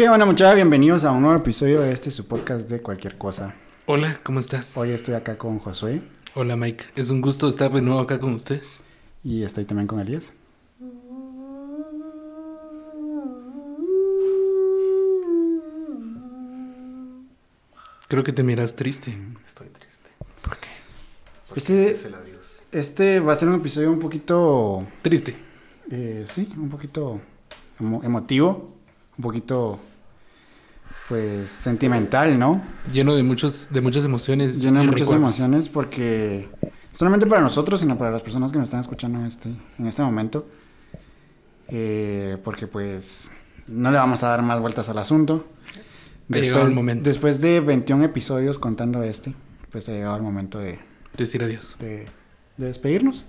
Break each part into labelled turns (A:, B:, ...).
A: ¿Qué onda muchachos? Bienvenidos a un nuevo episodio de este su podcast de cualquier cosa.
B: Hola, ¿cómo estás?
A: Hoy estoy acá con Josué
B: Hola Mike, es un gusto estar de nuevo acá con ustedes.
A: y estoy también con Elías.
B: Creo que te miras triste.
C: Estoy triste.
B: ¿Por qué?
C: Porque
A: Este-
C: es el adiós.
A: Este va a ser un episodio un poquito,
B: Triste.
A: eh, sí, un poquito emo- emotivo, un poquito, pues, sentimental, ¿no?
B: Lleno de muchos, de muchas emociones.
A: Lleno de muchas
B: recuerdos.
A: emociones porque, solamente para nosotros, sino para las personas que nos están escuchando en este, en este momento. Eh, porque, pues, no le vamos a dar más vueltas al asunto.
B: Llegado el momento.
A: después de 21 episodios contando este, pues ha llegado el momento de,
B: Decir adiós.
A: de, de despedirnos.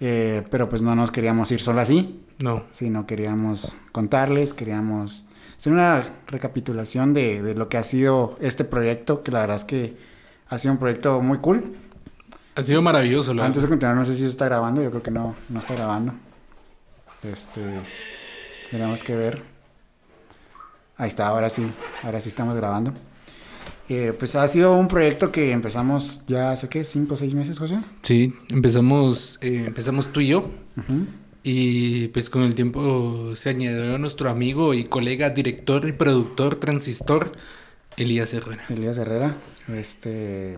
A: Eh, pero pues no nos queríamos ir solo así,
B: No.
A: sino queríamos contarles, queríamos hacer una recapitulación de, de lo que ha sido este proyecto, que la verdad es que ha sido un proyecto muy cool.
B: Ha sido maravilloso. La
A: Antes de continuar, no sé si se está grabando, yo creo que no, no está grabando. Este, tenemos que ver. Ahí está, ahora sí, ahora sí estamos grabando. Eh, pues ha sido un proyecto que empezamos ya hace qué, cinco o seis meses, José.
B: Sí, empezamos, eh, empezamos tú y yo.
A: Ujú.
B: Y pues con el tiempo se añadió nuestro amigo y colega, director y productor transistor, Elías Herrera.
A: Elías Herrera. Este.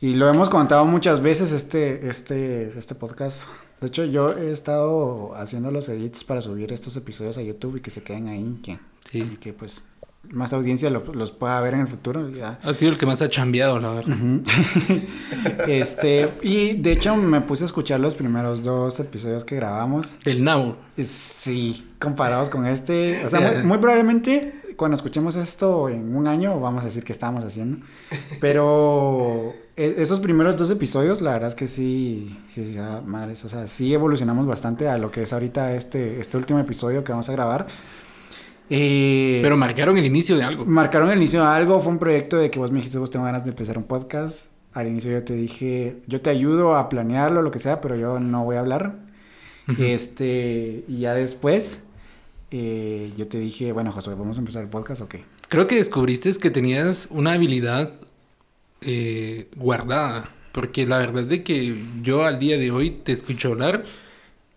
A: Y lo hemos contado muchas veces este, este, este podcast. De hecho, yo he estado haciendo los edits para subir estos episodios a YouTube y que se queden ahí. Que, y
B: Sí.
A: que pues más audiencia lo- los pueda ver en el futuro. Ya.
B: Ha sido el que más ha chambeado, la verdad.
A: Este, y de hecho me puse a escuchar los primeros dos episodios que grabamos.
B: Del.
A: Es- Sí, comparados con este. O sea, muy, muy probablemente cuando escuchemos esto en un año vamos a decir qué estábamos haciendo. Pero e- esos primeros dos episodios, la verdad es que sí, sí, sí, ah, madres, o sea, sí evolucionamos bastante a lo que es ahorita este, este último episodio que vamos a grabar. Eh,
B: Pero marcaron el inicio de algo.
A: Marcaron el inicio de algo, fue un proyecto de que vos me dijiste, vos tengo ganas de empezar un podcast. Al inicio yo te dije, yo te ayudo a planearlo, lo que sea, pero yo no voy a hablar.
B: Ujú.
A: Este, y ya después, eh, yo te dije, bueno, Josué, ¿vamos a empezar el podcast o qué?
B: Creo que descubriste que tenías una habilidad eh, guardada. Porque la verdad es de que yo al día de hoy te escucho hablar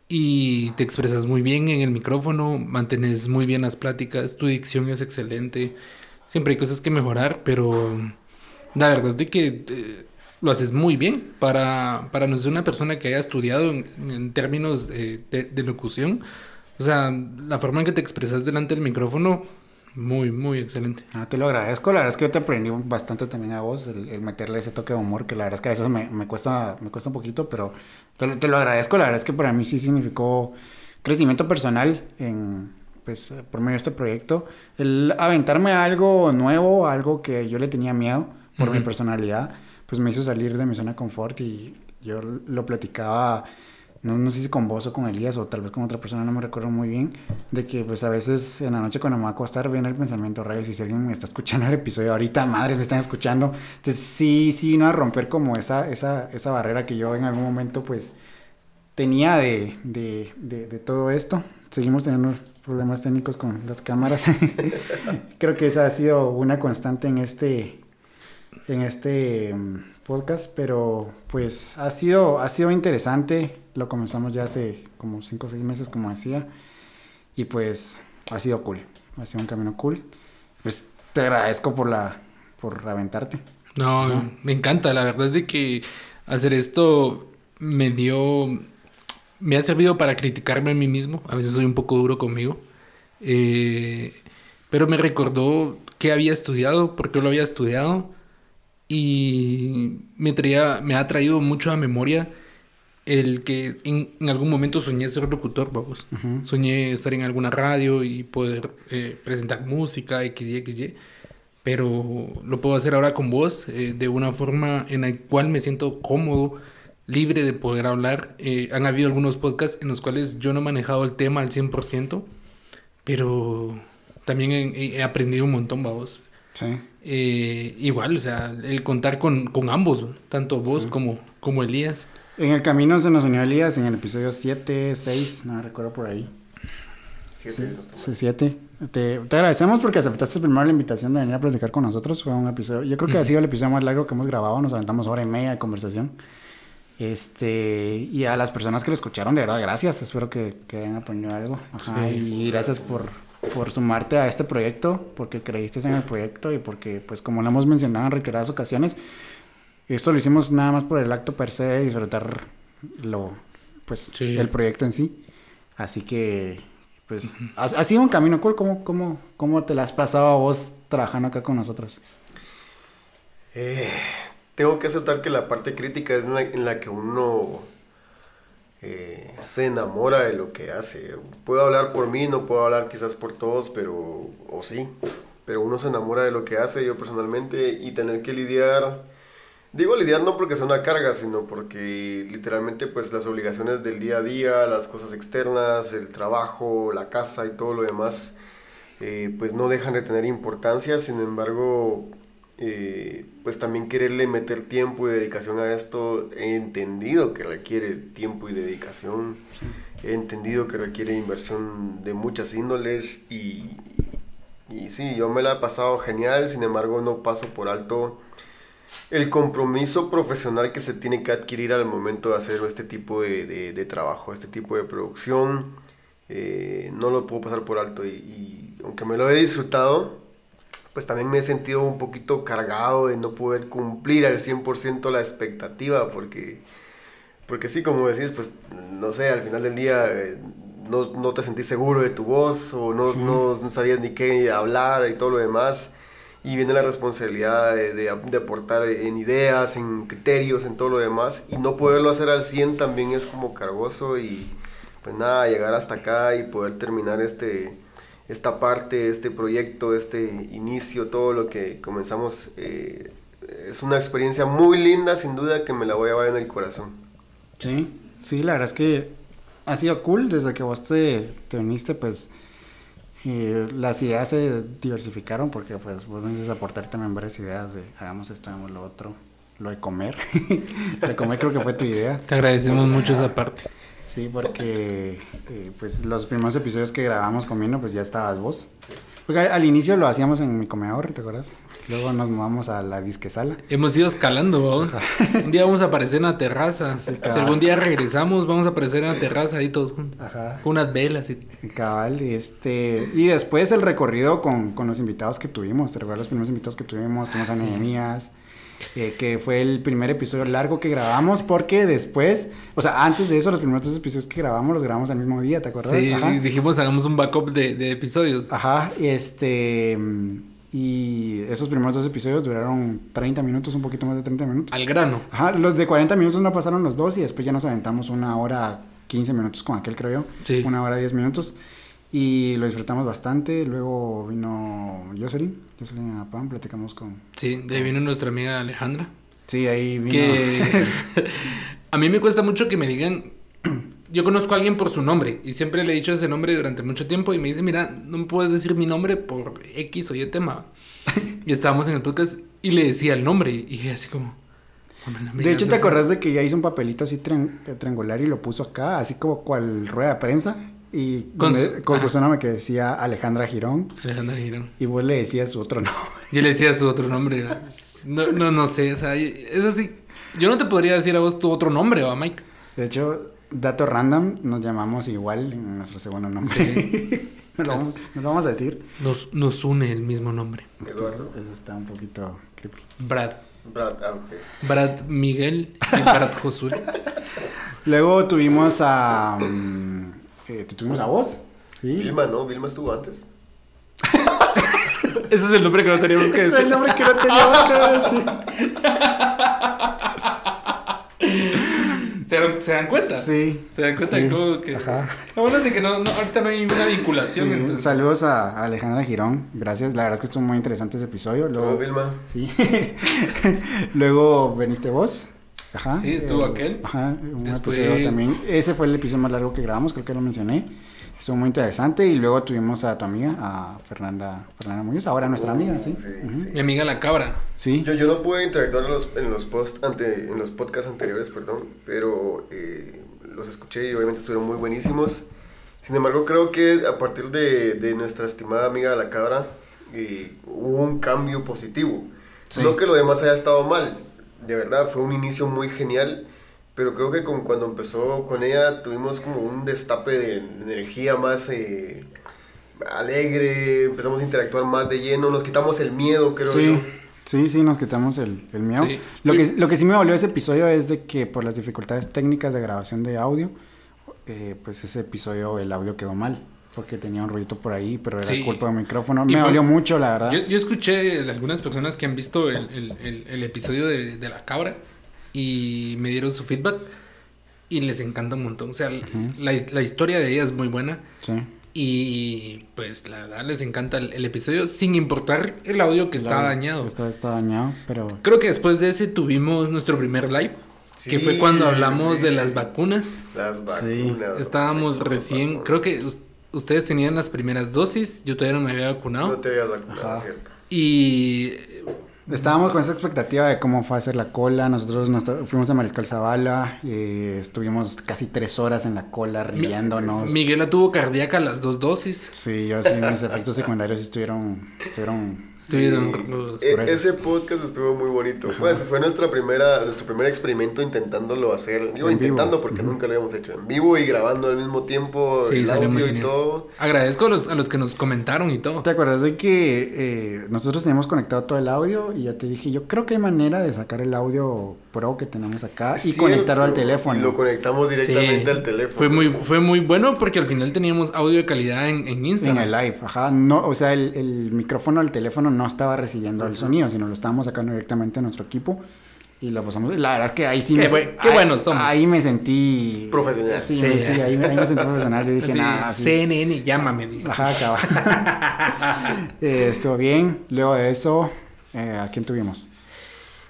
B: y te expresas muy bien en el micrófono, mantienes muy bien las pláticas, tu dicción es excelente. Siempre hay cosas que mejorar, pero la verdad es de que eh, lo haces muy bien para, para no ser una persona que haya estudiado en, términos eh, de, de locución. O sea, la forma en que te expresas delante del micrófono, muy, muy excelente.
A: Ah, te lo agradezco, la verdad es que yo te aprendí bastante también a vos, el, el meterle ese toque de humor, que la verdad es que a veces me, me cuesta, me cuesta un poquito, pero te, te lo agradezco, la verdad es que para mí sí significó crecimiento personal en, pues, por medio de este proyecto, el aventarme a algo nuevo, algo que yo le tenía miedo por mi personalidad, pues me hizo salir de mi zona de confort y yo lo platicaba, no, no sé si con vos o con Elías o tal vez con otra persona, no me recuerdo muy bien, de que pues a veces en la noche cuando me va a acostar viene el pensamiento rayos y si alguien me está escuchando el episodio ahorita, madres me están escuchando, entonces sí, sí vino a romper como esa, esa, esa barrera que yo en algún momento pues tenía de, de, de, de todo esto. Seguimos teniendo problemas técnicos con las cámaras. Creo que esa ha sido una constante en este, en este mm, podcast, pero pues ha sido, ha sido interesante. Lo comenzamos ya hace como 5 o 6 meses, como decía, y pues ha sido cool. Ha sido un camino cool. Pues te agradezco por la, por aventarte.
B: No,
A: ¿no?
B: me encanta. La verdad es de que hacer esto me dio, me ha servido para criticarme a mí mismo. A veces soy un poco duro conmigo. Eh, pero me recordó que había estudiado, por qué lo había estudiado. Y me traía, me ha traído mucho a memoria el que en, en algún momento soñé ser locutor, vamos.
A: Ujú.
B: Soñé estar en alguna radio y poder eh, presentar música, XY, XY. Pero lo puedo hacer ahora con vos eh, de una forma en la cual me siento cómodo, libre de poder hablar. Eh, han habido algunos podcasts en los cuales yo no he manejado el tema al 100%, pero también he, he aprendido un montón, vos.
A: Sí.
B: Eh, igual, o sea, el contar con, con ambos, ¿no? tanto vos
A: Sí.
B: como, como Elías.
A: En el camino se nos unió Elías en el episodio 7, 6, no me recuerdo por ahí.
C: Siete.
A: Sí, siete. Te, te agradecemos porque aceptaste primero la invitación de venir a platicar con nosotros. Fue un episodio, yo creo que ha sido el episodio más largo que hemos grabado. Nos aventamos hora y media de conversación. Este, y a las personas que lo escucharon, de verdad, gracias. Espero que, que hayan aprendido algo. Ajá,
B: Sí,
A: y
B: sí,
A: gracias por, por sumarte a este proyecto, porque creíste en el proyecto y porque, pues, como lo hemos mencionado en reiteradas ocasiones, esto lo hicimos nada más por el acto per se de disfrutar lo, pues,
B: Sí.
A: el proyecto en sí. Así que, pues, ha, ha sido un camino cool. ¿Cómo, cómo, ¿Cómo te la has pasado a vos trabajando acá con nosotros?
C: Eh, tengo que aceptar que la parte crítica es en la, en la que uno eh, se enamora de lo que hace. Puedo hablar por mí, no puedo hablar quizás por todos, pero, o sí, pero uno se enamora de lo que hace, yo personalmente, y tener que lidiar, digo lidiar no porque sea una carga, sino porque literalmente pues las obligaciones del día a día, las cosas externas, el trabajo, la casa y todo lo demás, eh, pues no dejan de tener importancia, sin embargo, eh, pues también quererle meter tiempo y dedicación a esto, he entendido que requiere tiempo y dedicación, he entendido que requiere inversión de muchas índoles y, y sí, yo me la he pasado genial, sin embargo no paso por alto el compromiso profesional que se tiene que adquirir al momento de hacer este tipo de, de- trabajo, este tipo de producción, eh, no lo puedo pasar por alto y aunque me lo he disfrutado, pues también me he sentido un poquito cargado de no poder cumplir al 100% la expectativa, porque, porque sí, como decís, pues no sé, al final del día eh, no, no te sentís seguro de tu voz o no, no, no sabías ni qué hablar y todo lo demás. Y viene la responsabilidad de, de, de aportar en ideas, en criterios, en todo lo demás. Y no poderlo hacer al 100 también es como cargoso y pues nada, llegar hasta acá y poder terminar este, esta parte, este proyecto, este inicio, todo lo que comenzamos, eh, es una experiencia muy linda, sin duda, que me la voy a llevar en el corazón.
A: Sí, sí, la verdad es que ha sido cool desde que vos te, te uniste, pues eh, las ideas se diversificaron porque pues vos viniste a aportar también varias ideas de hagamos esto, hagamos lo otro, lo de comer, de comer creo que fue tu idea.
B: Te agradecemos mucho esa parte.
A: Sí, porque eh, pues los primeros episodios que grabamos comiendo pues ya estabas vos. Porque al, al inicio lo hacíamos en mi comedor, ¿te acuerdas? Luego nos mudamos a la disquesala.
B: Hemos ido escalando, ¿no? Un día vamos a aparecer en la terraza.
A: Sí,
B: si algún día regresamos, vamos a aparecer en la terraza ahí todos juntos.
A: Ajá.
B: Con unas velas y...
A: Cabal, y este, y después el recorrido con, con los invitados que tuvimos, te recuerdas los primeros invitados que tuvimos, tuvimos a
B: sí.
A: Nehemías, eh, que fue el primer episodio largo que grabamos, porque después, o sea, antes de eso, los primeros dos episodios que grabamos, los grabamos al mismo día, ¿te acuerdas?
B: Sí,
A: Ajá.
B: dijimos hagamos un backup de, de episodios.
A: Ajá, y este, y esos primeros dos episodios duraron 30 minutos, un poquito más de 30 minutos.
B: Al grano.
A: Ajá, los de 40 minutos no pasaron los dos y después ya nos aventamos una hora 15 minutos con aquel, creo yo.
B: Sí.
A: Una hora 10 minutos. Y lo disfrutamos bastante. Luego vino Jocelyn, Jocelyn Apam, platicamos con...
B: Sí, de ahí vino nuestra amiga Alejandra.
A: Sí, ahí vino...
B: Que a mí me cuesta mucho que me digan, yo conozco a alguien por su nombre y siempre le he dicho ese nombre durante mucho tiempo y me dice, mira, no me puedes decir mi nombre por X o Y tema. Y estábamos en el podcast y le decía el nombre y dije así como... "Hombre, no me
A: de hecho, ¿te
B: eso".
A: acordás de que ya hizo un papelito así trian- eh, triangular y lo puso acá, así como cual rueda de prensa? Y
B: Con
A: donde- con que decía Alejandra Girón
B: Alejandra Girón.
A: y vos le decías su otro nombre.
B: Yo le decía su otro nombre. No, no, no sé, o sea, es así. Yo no te podría decir a vos tu otro nombre, ¿va, Mike?
A: De hecho, dato random, nos llamamos igual en nuestro segundo nombre. nos, lo vamos, nos lo vamos a decir.
B: Nos, nos une el mismo nombre.
C: Eduardo.
A: Eso está un poquito creepy.
B: Brad.
C: Brad, ah, ok.
B: Brad Miguel y Brad Josué.
A: Luego tuvimos a. mm, eh, ¿te tuvimos a vos? Sí.
C: Vilma, ¿no? Vilma estuvo antes.
B: Ese es el nombre que no teníamos que
A: Ese es el
B: decir.
A: nombre que no teníamos que decir.
B: ¿Se, dan- cuenta?
A: Sí.
B: ¿Se dan cuenta
A: Sí.
B: como que...
A: Ajá.
B: Lo bueno es de que no, no- ahorita no hay ninguna vinculación.
A: Sí,
B: entonces-
A: Saludos a Alejandra Girón. Gracias. La verdad es que estuvo muy interesante ese episodio.
C: Luego
A: Luego,
C: Vilma.
A: sí. Luego veniste vos. Ajá.
B: Sí, estuvo aquel.
A: Ajá. Un
B: Después-
A: episodio también. Ese fue el episodio más largo que grabamos, creo que lo mencioné. Estuvo muy interesante. Y luego tuvimos a tu amiga, a Fernanda, Fernanda Muñoz, ahora nuestra amiga, sí.
C: Sí,
A: Ujú.
C: sí.
B: Mi amiga la cabra.
A: Sí.
C: Yo, yo no pude interactuar en los, en los, post ante, en los podcasts anteriores, perdón, pero eh, los escuché y obviamente estuvieron muy buenísimos. Sin embargo, creo que a partir de, de nuestra estimada amiga La Cabra, eh, hubo un cambio positivo.
A: Sí.
C: No que lo demás haya estado mal, de verdad, fue un inicio muy genial, pero creo que con, cuando empezó con ella tuvimos como un destape de energía más eh, alegre, empezamos a interactuar más de lleno, nos quitamos el miedo, creo
A: Sí,
C: yo.
A: sí, sí, nos quitamos el, el miedo.
B: Sí.
A: Lo, que, lo que sí me dolió ese episodio es de que por las dificultades técnicas de grabación de audio, eh, pues ese episodio el audio quedó mal. Porque tenía un ruido por ahí, pero era
B: Sí.
A: culpa del micrófono. Me
B: fue-
A: dolió mucho, la verdad.
B: Yo, yo escuché de algunas personas que han visto el, el- el- el episodio de, de la cabra y me dieron su feedback y les encanta un montón. O sea, la, his- la historia de ella es muy buena
A: Sí.
B: y pues la verdad les encanta el, el episodio sin importar el audio que está
A: Claro,
B: dañado.
A: Está, está dañado, pero...
B: Creo que después de ese tuvimos nuestro primer live, que fue
C: Sí,
B: cuando hablamos
C: sí.
B: de las vacunas.
C: Las
A: Sí.
C: vacunas.
B: Estábamos recién, creo que ustedes tenían las primeras dosis, yo todavía no me había vacunado.
C: No te habías vacunado,
A: Ajá.
C: ¿cierto?
B: Y
A: Estábamos con esa expectativa de cómo fue a hacer la cola. Nosotros nos fuimos a Mariscal Zavala y estuvimos casi tres horas en la cola riéndonos.
B: Miguela tuvo cardíaca las dos dosis.
A: Sí, yo sí, mis efectos secundarios estuvieron, estuvieron
B: Estuvieron
C: Sí.
B: rudos.
C: E- ese podcast estuvo muy bonito. Pues fue nuestra primera, nuestro primer experimento intentándolo hacer. Digo,
A: En vivo.
C: intentando porque nunca lo habíamos hecho en vivo y grabando al mismo tiempo
B: Sí,
C: el
B: salió muy
C: audio y
B: genial.
C: todo.
B: Agradezco a los, a los que nos comentaron y todo.
A: ¿Te acuerdas de que eh, nosotros teníamos conectado todo el audio y yo te dije, yo creo que hay manera de sacar el audio pro que tenemos acá y
C: Cierto,
A: conectarlo al teléfono?
C: Y lo conectamos directamente
B: Sí.
C: al teléfono.
B: Fue muy, fue muy bueno porque al final teníamos audio de calidad en, en
A: En
B: Instagram.
A: el live, ajá. No, o sea, el, el micrófono del teléfono no estaba recibiendo el sonido, sino lo estábamos sacando directamente a nuestro equipo y lo pasamos. La verdad es que ahí sí
B: Qué
A: me,
B: buen- qué
A: ahí-
B: buenos somos.
A: Ahí me sentí
C: Profesional.
A: Sí,
B: Sí.
A: sí, ahí, ahí me sentí profesional. Yo dije,
B: Así,
A: nada, sí.
B: CNN, llámame.
A: Ajá, acaba. Eh, estuvo bien. Luego de eso, eh, ¿a quién tuvimos?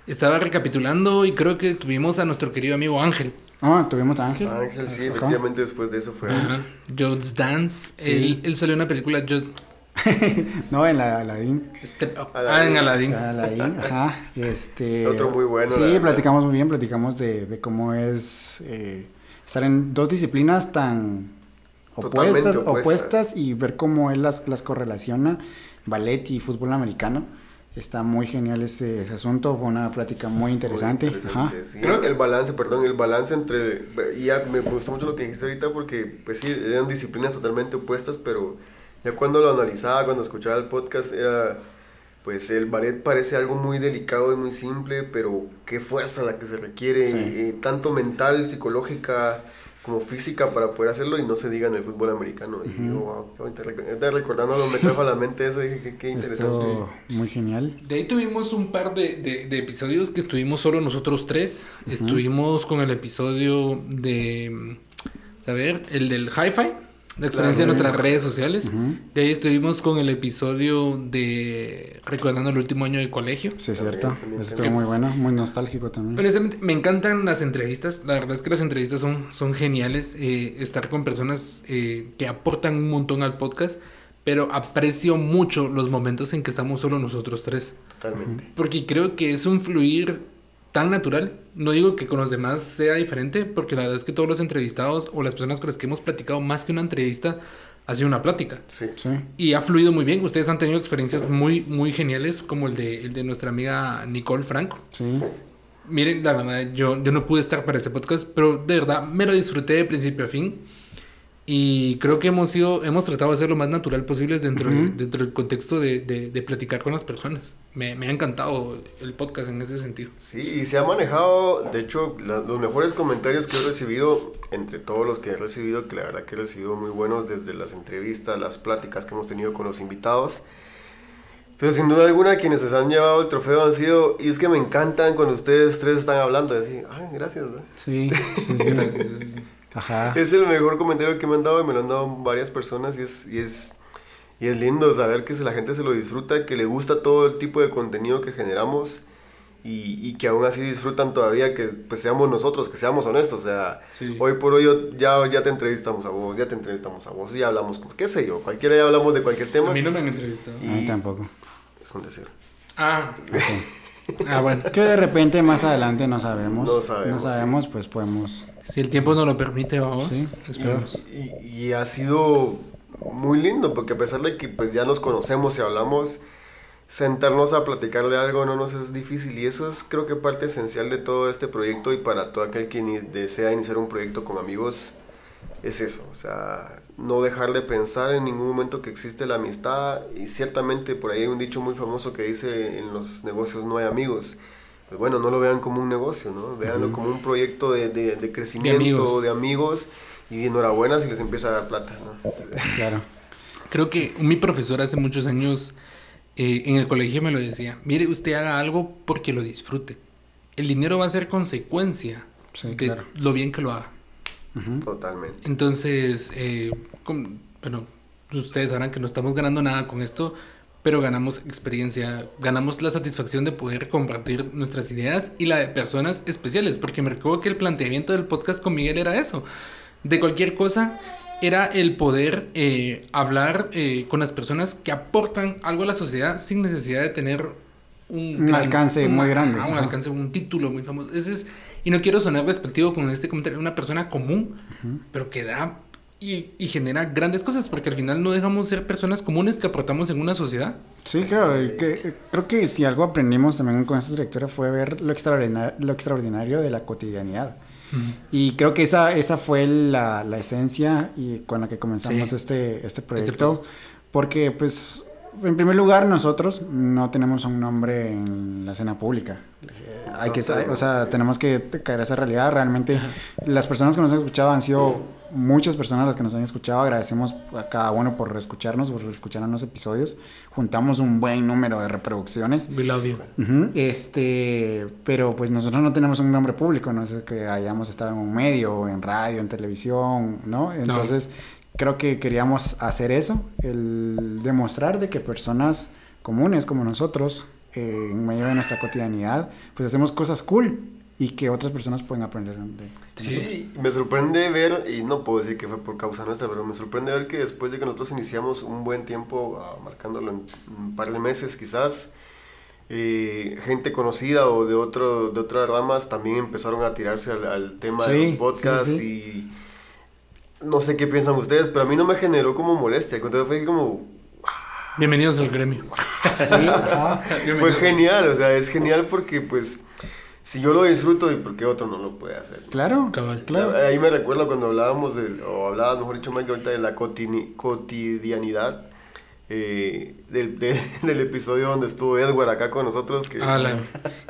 B: Estaba recapitulando y creo que tuvimos a nuestro querido amigo Ángel.
A: Ah, tuvimos a Ángel.
C: Ángel, sí,
A: Ajá.
C: efectivamente después de eso fue.
B: Ajá. Just Dance.
A: Sí.
B: Él, él salió en una película Just
A: No, en la Aladdin.
B: Step Up.
C: Aladdin.
B: Ah, en Aladdin.
A: Aladdin, ajá. Este,
C: Otro muy bueno,
A: Sí, platicamos muy bien, platicamos de, de cómo es eh, estar en dos disciplinas tan
C: Totalmente
A: opuestas,
C: opuestas.
A: opuestas y ver cómo él las, las correlaciona, ballet y fútbol americano. Está muy genial ese, ese asunto, fue una plática muy interesante.
C: Muy
A: Ajá.
C: interesante, sí.
B: Creo que-
C: el balance, perdón, el balance entre y ya me gustó mucho lo que dijiste ahorita porque pues sí, eran disciplinas totalmente opuestas, pero ya cuando lo analizaba, cuando escuchaba el podcast era pues el ballet parece algo muy delicado y muy simple, pero qué fuerza la que se requiere,
A: Sí.
C: y tanto mental, psicológica como física para poder hacerlo y no se diga en el fútbol americano. Y digo, wow, qué bonito. Ahorita recordándolo me trajo a la mente eso, dije, qué, qué interesante.
A: Muy genial.
B: De ahí tuvimos un par de, de- de episodios que estuvimos solo nosotros tres. Estuvimos con el episodio de. A ver, el del Hi-Fi, la experiencia de nuestras redes sociales. De ahí estuvimos con el episodio de Recordando el último año de colegio.
A: Sí, es cierto.
C: también,
A: Estuvo muy bueno, muy nostálgico también.
B: Honestamente, me encantan las entrevistas. La verdad es que las entrevistas son, son geniales. eh, estar con personas eh, que aportan un montón al podcast. Pero aprecio mucho los momentos en que estamos solo nosotros tres.
C: Totalmente.
B: Porque creo que es un fluir tan natural. No digo que con los demás sea diferente, porque la verdad es que todos los entrevistados o las personas con las que hemos platicado más que una entrevista ha sido una plática.
C: Sí.
A: Sí.
B: Y ha fluido muy bien. Ustedes han tenido experiencias muy, muy geniales, como el de, el de nuestra amiga Nicole Franco.
A: Sí.
B: Miren, la verdad, yo, yo no pude estar para ese podcast, pero de verdad me lo disfruté de principio a fin. Y creo que hemos sido, hemos tratado de ser lo más natural posible dentro, de- dentro del contexto de, de, de platicar con las personas. Me, me ha encantado el podcast en ese sentido.
C: Sí, y se ha manejado, de hecho, la- los mejores comentarios que he recibido, entre todos los que he recibido, que la verdad que he recibido muy buenos desde las entrevistas, las pláticas que hemos tenido con los invitados. Pero sin duda alguna, quienes se han llevado el trofeo han sido, y es que me encantan cuando ustedes tres están hablando, así, ay, gracias. ¿no?".
A: Sí, sí, sí.
B: Gracias.
A: Ajá.
C: Es el mejor comentario que me han dado y me lo han dado varias personas y es, y es, y es lindo saber que la gente se lo disfruta, que le gusta todo el tipo de contenido que generamos y, y que aún así disfrutan todavía que pues seamos nosotros, que seamos honestos. O sea,
B: Sí.
C: hoy por hoy yo- ya, ya te entrevistamos a vos, ya te entrevistamos a vos, ya hablamos, con- qué sé yo, cualquiera ya hablamos de cualquier tema.
B: A mí no me han entrevistado.
A: A mí tampoco.
C: Es un decir.
B: Ah,
A: Ok.
B: Ah, bueno.
A: Que de repente más adelante no sabemos.
C: No sabemos,
A: No sabemos, pues podemos.
B: Si el tiempo nos lo permite, vamos.
A: Sí,
B: Esperemos.
C: Y, y ha sido muy lindo porque a pesar de que pues ya nos conocemos y hablamos, sentarnos a platicar de algo no nos es difícil y eso es creo que parte esencial de todo este proyecto y para todo aquel que desea iniciar un proyecto con amigos es eso, o sea, no dejar de pensar en ningún momento que existe la amistad y ciertamente por ahí hay un dicho muy famoso que dice en los negocios no hay amigos. Pues bueno, no lo vean como un negocio, ¿no? Véanlo como un proyecto de, de, de crecimiento,
B: amigos.
C: de amigos y enhorabuena si les empieza a dar plata, ¿no?
A: Claro.
B: Creo que mi profesor hace muchos años eh, en el colegio me lo decía. Mire, usted haga algo porque lo disfrute. El dinero va a ser consecuencia
A: Sí,
B: de
A: claro.
B: lo bien que lo haga.
C: Totalmente.
B: Entonces, eh, bueno, ustedes sabrán que no estamos ganando nada con esto, pero ganamos experiencia, ganamos la satisfacción de poder compartir nuestras ideas y la de personas especiales, porque me recuerdo que el planteamiento del podcast con Miguel era eso. De cualquier cosa, era el poder eh, hablar eh, con las personas que aportan algo a la sociedad sin necesidad de tener un,
A: Un alcance muy grande,
B: un
A: ajá.
B: alcance, un título muy famoso. Ese es, y no quiero sonar despectivo con este comentario, una persona común, pero que da y, y genera grandes cosas, porque al final no dejamos ser personas comunes que aportamos en una sociedad.
A: Sí, creo que, creo que si algo aprendimos también con esta directora fue ver lo extraordinario, lo extraordinario de la cotidianidad. Y creo que esa, esa fue la, la esencia y con la que comenzamos
B: Sí.
A: este, este proyecto.
B: proyecto.
A: porque, pues, en primer lugar, nosotros no tenemos un nombre en la escena pública. Hay que, o sea, tenemos que caer a esa realidad. Realmente, las personas que nos han escuchado han sido muchas personas las que nos han escuchado. Agradecemos a cada uno por escucharnos, por escuchar los episodios. Juntamos un buen número de reproducciones.
B: We love you.
A: Este, pero pues nosotros no tenemos un nombre público, no es que hayamos estado en un medio, en radio, en televisión, ¿no? Entonces, creo que queríamos hacer eso, el demostrar de que personas comunes como nosotros, eh, en medio de nuestra cotidianidad, pues hacemos cosas cool y que otras personas pueden aprender de, de nosotros.
C: Sí, me sorprende ver, y no puedo decir que fue por causa nuestra, pero me sorprende ver que después de que nosotros iniciamos un buen tiempo, ah, marcándolo en un par de meses quizás, eh, gente conocida o de, otro, de otras ramas también empezaron a tirarse al, al tema de los podcasts
A: sí,
C: y no sé qué piensan ustedes, pero a mí no me generó como molestia, cuando fue como,
B: Bienvenidos al gremio.
A: Sí, ajá.
C: fue genial, o sea, es genial porque pues si yo lo disfruto y porque otro no lo puede hacer.
A: Claro,
B: Cabal.
A: claro.
C: Ahí me recuerdo cuando hablábamos, de, o hablabas, mejor dicho, Mike, ahorita de la cotini- cotidianidad eh, del, de- del episodio donde estuvo Edward acá con nosotros. Que,
B: Ah,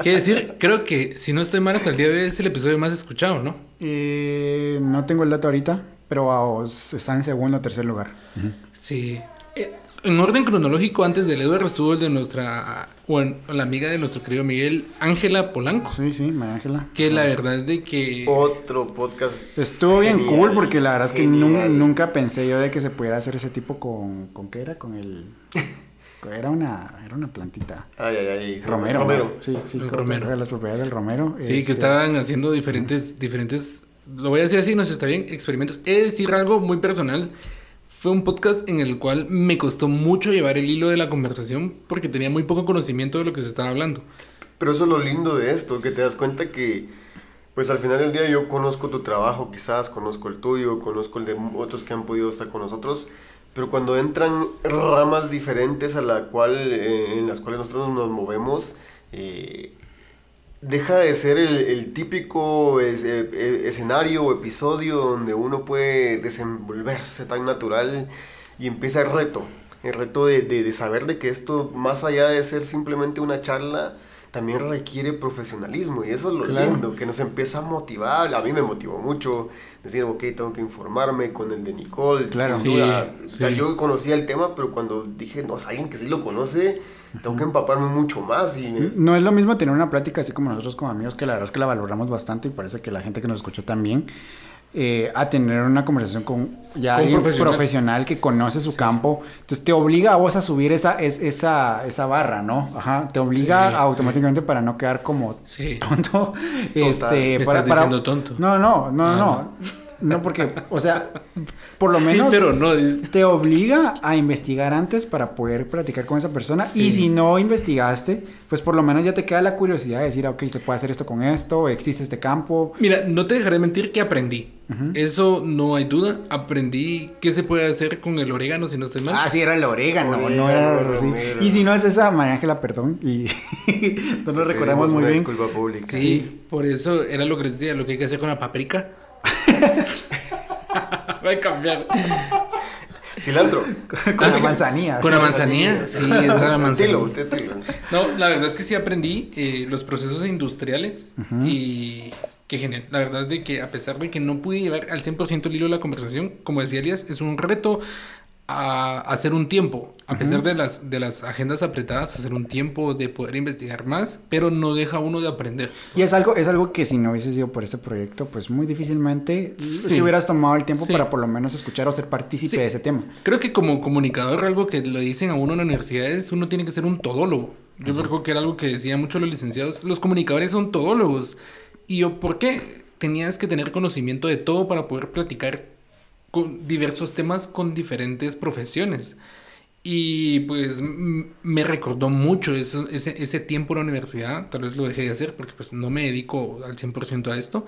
B: ¿Qué decir? Creo que, si no estoy mal, hasta el día de hoy es el episodio más escuchado, ¿no?
A: Eh, no tengo el dato ahorita, pero ah, está en segundo o tercer lugar.
B: Sí. Eh, en orden cronológico, antes del Edward estuvo el de nuestra, bueno, la amiga de nuestro querido Miguel, Ángela Polanco.
A: Sí, sí, María Ángela.
B: Que la verdad es de que...
C: Otro podcast.
A: Estuvo bien cool porque la verdad es que nunca pensé yo de que se pudiera hacer ese tipo con... ¿Con qué era? Con el... Era una, era una plantita.
C: Ay, ay, ay.
A: Romero.
C: Romero.
A: Sí, sí,
B: El romero.
A: las propiedades del romero.
B: Sí, que
A: Este,
B: estaban haciendo diferentes, diferentes, lo voy a decir así, no sé, está bien, experimentos. He de decir algo muy personal. Fue un podcast en el cual me costó mucho llevar el hilo de la conversación porque tenía muy poco conocimiento de lo que se estaba hablando.
C: Pero eso es lo lindo de esto, que te das cuenta que, pues al final del día yo conozco tu trabajo, quizás conozco el tuyo, conozco el de otros que han podido estar con nosotros, pero cuando entran ramas diferentes a la cual, eh, en las cuales nosotros nos movemos, eh, deja de ser el, el típico es- eh, eh, escenario o episodio donde uno puede desenvolverse tan natural y empieza el reto, el reto de, de- de saber de que esto, más allá de ser simplemente una charla, también requiere profesionalismo y eso es lo
A: Claro.
C: lindo, que nos empieza a motivar, a mí me motivó mucho, decir, ok, tengo que informarme con el de Nicole,
A: Claro.
C: sin
B: Sí,
C: duda. O sea,
B: sí.
C: yo conocía el tema, pero cuando dije, no, es alguien que sí lo conoce, tengo que empaparme mucho más y... me-
A: No es lo mismo tener una plática así como nosotros como amigos, que la verdad es que la valoramos bastante y parece que la gente que nos escuchó también, eh, a tener una conversación con ya
B: Con
A: alguien
B: profesional.
A: profesional. que conoce su campo. Entonces te obliga a vos a subir esa, es, esa, esa barra, ¿no? Ajá, te obliga
B: Sí,
A: automáticamente para no quedar como
B: Sí.
A: tonto. Este,
B: Me
A: para,
B: estás
A: para-
B: diciendo tonto.
A: No, no, no,
B: Ah,
A: no. No, porque, o sea, por lo
B: Sí,
A: menos
B: pero no. es-
A: te obliga a investigar antes para poder platicar con esa persona.
B: Sí.
A: Y si no investigaste, pues por lo menos ya te queda la curiosidad de decir, "Ah, ok, se puede hacer esto con esto, existe este campo.
B: Mira, no te dejaré mentir que aprendí. Eso no hay duda. Aprendí qué se puede hacer con el orégano, si no estoy mal.
A: Ah, sí, era el orégano, no sí. Y si no es esa, María Ángela, perdón. Y no lo recordamos muy
C: una
A: bien.
C: disculpa pública.
B: Sí, por eso era lo que decía, lo que hay que hacer con la paprika. Va a cambiar.
C: Cilantro.
A: Con la manzanilla.
B: Con la manzanilla, sí, es la manzanilla. No, la verdad es que sí aprendí eh, los procesos industriales y qué genial. La verdad es de que a pesar de que no pude llevar al 100% el hilo de la conversación, como decía Elias, es un reto a hacer un tiempo, a pesar de las, de las agendas apretadas, hacer un tiempo de poder investigar más, pero no deja uno de aprender.
A: Y es algo, es algo que si no hubiese sido por este proyecto, pues muy difícilmente
B: Sí.
A: te hubieras tomado el tiempo
B: Sí.
A: para por lo menos escuchar o ser partícipe
B: Sí.
A: de ese tema.
B: Creo que como comunicador, algo que le dicen a uno en la universidad es uno tiene que ser un todólogo. Yo creo que era algo que decían mucho los licenciados. Los comunicadores son todólogos. ¿Y yo por qué? Tenías que tener conocimiento de todo para poder platicar con diversos temas con diferentes profesiones. Y pues me recordó mucho eso, ese, ese tiempo en la universidad. Tal vez lo dejé de hacer porque pues no me dedico al 100% a esto.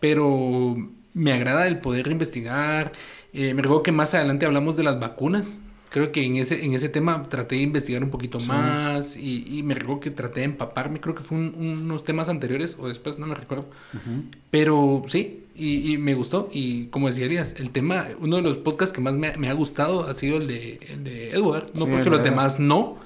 B: Pero me agrada el poder investigar. Eh, me recuerdo que más adelante hablamos de las vacunas. Creo que en ese, en ese tema traté de investigar un poquito más y, y me recuerdo que traté de empaparme. Creo que fue un- unos temas anteriores o después, no me recuerdo. Pero sí, y, y me gustó. Y como decía Elías, el tema, uno de los podcasts que más me, me ha gustado ha sido el de, el de Edward. No
A: Sí,
B: porque los
A: de
B: demás no,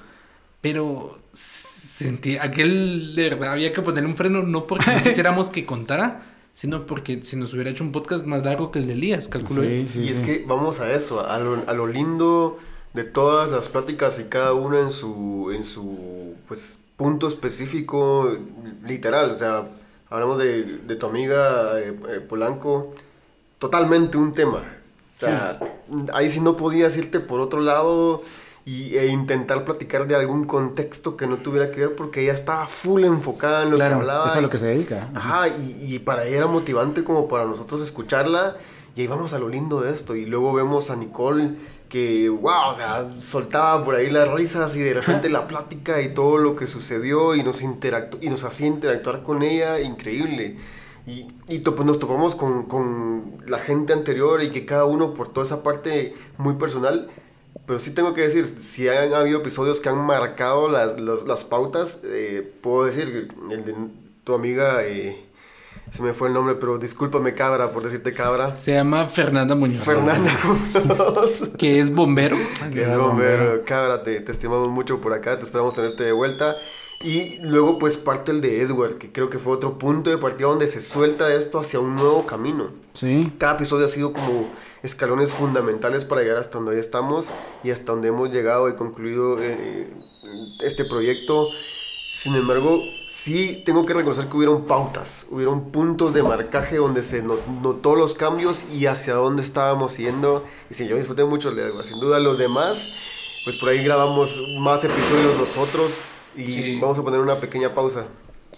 B: pero sentí aquel de verdad había que poner un freno, no porque no quisiéramos que contara, sino porque si nos hubiera hecho un podcast más largo que el de Elías, calculo.
A: Sí, sí,
C: y es
A: sí.
C: que vamos a eso, a lo, a lo lindo de todas las pláticas y cada una en su, en su pues, punto específico, literal. O sea, hablamos de, de tu amiga eh, eh, Polanco, totalmente un tema. O sea, ahí sí no podías irte por otro lado y, e intentar platicar de algún contexto que no tuviera que ver porque ella estaba full enfocada en lo
A: Claro,
C: que hablaba.
A: es a lo que se dedica.
C: Ajá, y, y para ella era motivante como para nosotros escucharla. Y ahí vamos a lo lindo de esto. Y luego vemos a Nicole que, wow, o sea, soltaba por ahí las risas y de repente la plática y todo lo que sucedió y nos, interactu y nos hacía interactuar con ella, increíble. Y, y to- pues nos topamos con, con la gente anterior y que cada uno por toda esa parte muy personal. Pero sí tengo que decir, si han habido episodios que han marcado las, los- las pautas, eh, puedo decir, el de tu amiga, eh, se me fue el nombre, pero discúlpame cabra por decirte cabra.
B: Se llama Fernanda Muñoz.
C: Fernanda Muñoz,
B: Que es bombero.
C: que es bombero. Cabra, te, te estimamos mucho por acá, te esperamos tenerte de vuelta. Y luego pues parte el de Edward, que creo que fue otro punto de partida donde se suelta esto hacia un nuevo camino.
A: Sí.
C: Cada episodio ha sido como escalones fundamentales para llegar hasta donde hoy estamos y hasta donde hemos llegado y concluido eh, este proyecto. Sin embargo, sí tengo que reconocer que hubieron pautas, hubieron puntos de marcaje donde se no- notó los cambios y hacia dónde estábamos yendo. Y sí, yo disfruté mucho el de Edward. Sin duda, los demás, pues por ahí grabamos más episodios nosotros y
B: Sí.
C: vamos a poner una pequeña pausa.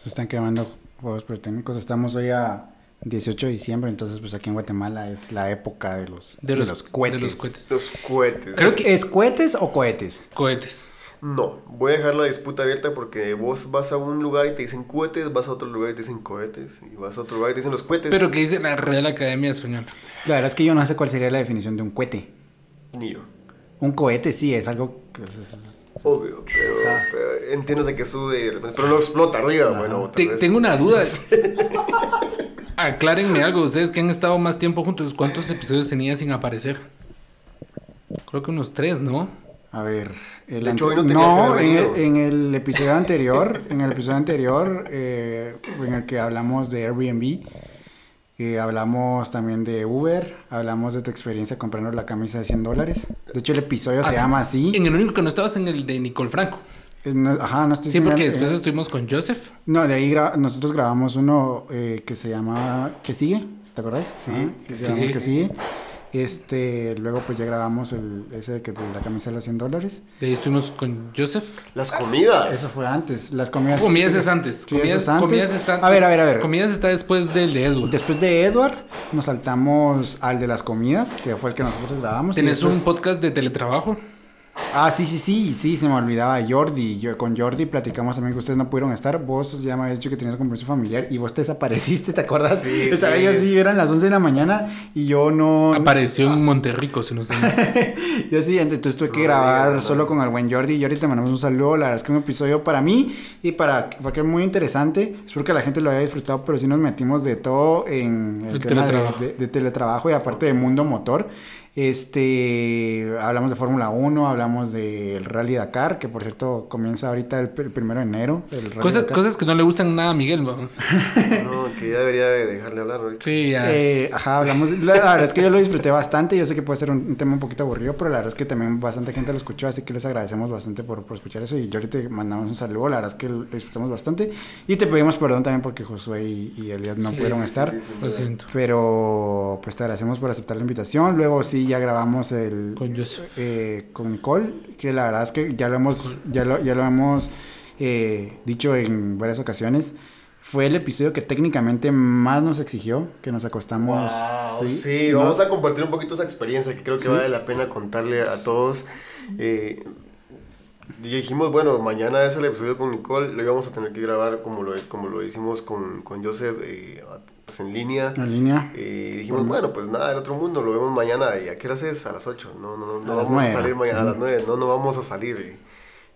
A: Se están quemando juegos pirotécnicos. Estamos hoy a 18 de diciembre, entonces pues aquí en Guatemala es la época de los,
B: De
A: de
B: los,
A: los cohetes.
B: de los cohetes.
C: Los cohetes.
B: Creo
A: ¿Es,
B: que-
A: ¿Es cohetes o cohetes?
B: Cohetes.
C: No, voy a dejar la disputa abierta porque vos vas a un lugar y te dicen cohetes, vas a otro lugar y te dicen cohetes, y vas a otro lugar y te dicen los cohetes.
B: Pero que dice la Real Academia Española.
A: La verdad es que yo no sé cuál sería la definición de un cohete.
C: Ni yo.
A: Un cohete sí es algo que es- es- es-
C: Obvio, pero, pero entiéndase que sube y de repente- pero no explota arriba. Bueno, tal
B: Te-
C: vez-
B: tengo una duda. Aclárenme algo. Ustedes que han estado más tiempo juntos, ¿cuántos episodios tenía sin aparecer? Creo que unos tres, ¿no?
A: A ver, el
C: De hecho,
A: ante-
C: hoy no que
A: en, el, en el episodio anterior, en el episodio anterior, eh, en el que hablamos de Airbnb, eh, hablamos también de Uber, hablamos de tu experiencia comprando la camisa de 100 dólares. De hecho, el episodio
B: Ah,
A: se
B: sí.
A: llama así.
B: En el único que no estabas en el de Nicole Franco.
A: Eh, no- ajá, no estoy
B: Sí, porque después
A: eh,
B: estuvimos con Joseph.
A: No, de ahí gra- nosotros grabamos uno eh, que se llama ¿Qué sigue? ¿Te acuerdas?
C: Sí, ¿Qué
A: que se llama
B: Sí,
A: ¿Qué
B: sí.
A: sigue? Este, luego pues ya grabamos el, ese que de la camisa de los 100 dólares.
B: De ahí estuvimos con Joseph.
C: Las comidas.
A: Eso fue antes. Las comidas.
B: Comidas es antes.
A: Sí,
B: comidas,
A: es antes.
B: comidas está
A: A ver, a ver, a ver.
B: Comidas está después del de Edward.
A: Después de Edward, nos saltamos al de las comidas, que fue el que nosotros grabamos. y
B: ¿Tienes
A: después-
B: un podcast de teletrabajo?
A: Ah, sí, sí, sí, sí, se me olvidaba Jordi. Yo con Jordi platicamos también que ustedes no pudieron estar. Vos ya me habías dicho que tenías un compromiso familiar y vos te desapareciste, ¿te acuerdas?
C: Sí,
A: o sea,
C: sí.
A: ellos sí eran las 11 de la mañana y yo no.
B: Apareció en Monterrico, si no estoy mal.
A: Yo sí, entonces tuve que grabar
C: no,
A: solo con el buen Jordi. Jordi, te mandamos un saludo. La verdad es que un episodio para mí y para porque es muy interesante. Espero que la gente lo haya disfrutado, pero sí nos metimos de todo en el,
B: El
A: tema de-
B: teletrabajo.
A: De, de teletrabajo y aparte de mundo motor. Este, hablamos de Fórmula 1, hablamos del Rally Dakar, que por cierto comienza ahorita el, el primero de enero. el Rally
B: Cosas,
A: Dakar.
B: cosas que no le gustan nada a Miguel, ¿no?
C: No, que ya debería de dejarle hablar ahorita.
B: Sí, ya.
A: Eh, ajá, hablamos. La, la verdad es que yo lo disfruté bastante. Yo sé que puede ser un, un tema un poquito aburrido, pero la verdad es que también bastante gente lo escuchó. Así que les agradecemos bastante por, por escuchar eso. Y yo ahorita te mandamos un saludo. La verdad es que lo disfrutamos bastante. Y te pedimos perdón también porque Josué y, y Elías no
B: Sí,
A: pudieron
C: Sí,
A: estar.
C: sí, sí,
B: Lo siento.
A: Pero pues te agradecemos por aceptar la invitación. Luego sí, ya grabamos el.
B: Con Joseph.
A: eh, con Nicole, que la verdad es que ya lo hemos, ya lo, ya lo hemos eh, dicho en varias ocasiones. Fue el episodio que técnicamente más nos exigió, que nos acostamos.
C: Wow, sí,
A: ¿no?
C: vamos a compartir un poquito esa experiencia que creo que
A: Sí.
C: vale la pena contarle a todos. Eh, y dijimos, bueno, mañana es el episodio con Nicole, lo íbamos a tener que grabar como lo, como lo hicimos con, con Joseph, en línea.
A: En línea.
C: Y dijimos, bueno, pues nada, el otro mundo, lo vemos mañana. ¿Y a qué hora es? A las 8. No, no, no, no
A: A
C: vamos a salir mañana a las
A: Ujú.
C: 9. No, no vamos a salir.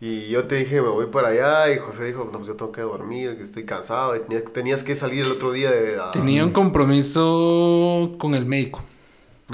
C: Y, y yo te dije, me voy para allá. Y José dijo, no, pues yo tengo que dormir, que estoy cansado. Y tenías, tenías que salir el otro día de... a-
B: Tenía un compromiso con el médico.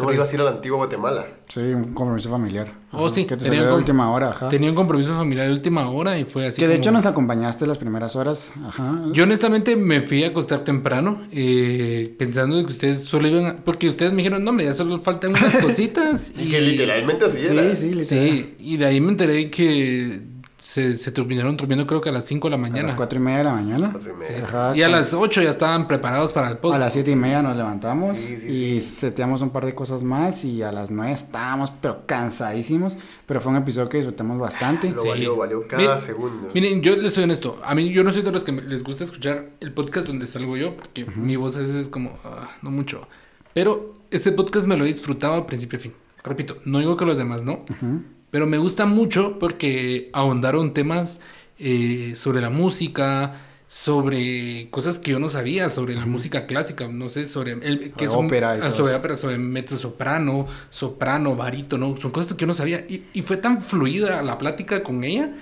C: No, ibas a ir a la antigua Guatemala.
A: Sí, un compromiso familiar.
B: Oh,
A: Ajá,
B: sí,
A: Que te
B: tenía
A: salió de
B: un-
A: última hora, ajá.
B: Tenía un compromiso familiar de última hora y fue así.
A: que de
B: como-
A: hecho nos acompañaste las primeras horas, ajá.
B: Yo honestamente me fui a acostar temprano, eh, pensando que ustedes solo iban a... Porque ustedes me dijeron, no, hombre, ya solo faltan unas cositas.
C: Y que literalmente así era.
A: Sí, sí, literal.
B: Sí, y de ahí me enteré que se, se terminaron durmiendo creo que a las 5 de la
A: A
B: mañana.
A: las cuatro y media de la mañana.
C: Y media.
A: Ajá,
B: Y a las 8 ya estaban preparados para el
A: A
B: podcast.
A: las siete y media nos levantamos
C: Sí, sí,
A: y
C: sí.
A: seteamos un par de cosas más y a las nueve estábamos pero cansadísimos, pero fue un episodio que disfrutamos bastante.
C: Lo
B: Sí.
C: valió, valió cada
B: Miren,
C: segundo.
B: Miren, yo les soy honesto. A mí, yo no soy de los que les gusta escuchar el podcast donde salgo yo, porque mi voz a veces es como, ah, no mucho. Pero ese podcast me lo he disfrutado a principio a fin. Repito, no digo que los demás no,
A: Ujú.
B: Pero me gusta mucho porque ahondaron temas eh, sobre la música, sobre cosas que yo no sabía, sobre la música clásica, no sé, sobre el, que es un-
A: ópera y
B: ah, sobre ópera, sobre mezzo soprano, soprano, barítono, son cosas que yo no sabía. Y, y fue tan fluida la plática con ella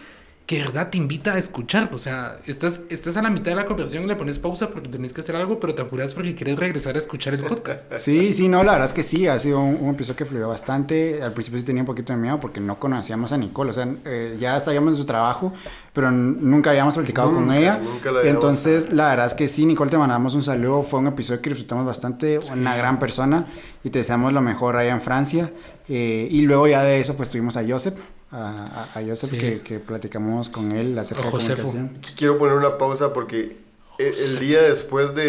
B: que de verdad te invita a escuchar, o sea, estás, estás a la mitad de la conversación y le pones pausa porque tenés que hacer algo, pero te apuras porque quieres regresar a escuchar el podcast.
A: Sí, sí, no, la verdad es que sí, ha sido un, un episodio que fluyó bastante. Al principio sí tenía un poquito de miedo porque no conocíamos a Nicole, o sea, eh, ya sabíamos de su trabajo, pero nunca habíamos platicado con
C: Nunca,
A: ella.
C: nunca la habíamos-
A: Entonces, la verdad es que sí, Nicole, te mandamos un saludo, fue un episodio que disfrutamos bastante, una gran persona y te deseamos lo mejor allá en Francia. Eh, y luego ya de eso, pues tuvimos a Joseph, a, a- a Joseph
B: Sí.
A: que, que platicamos con él acerca
B: A
A: de
B: Josefo.
A: comunicación.
C: Quiero poner una pausa porque el, el día después de,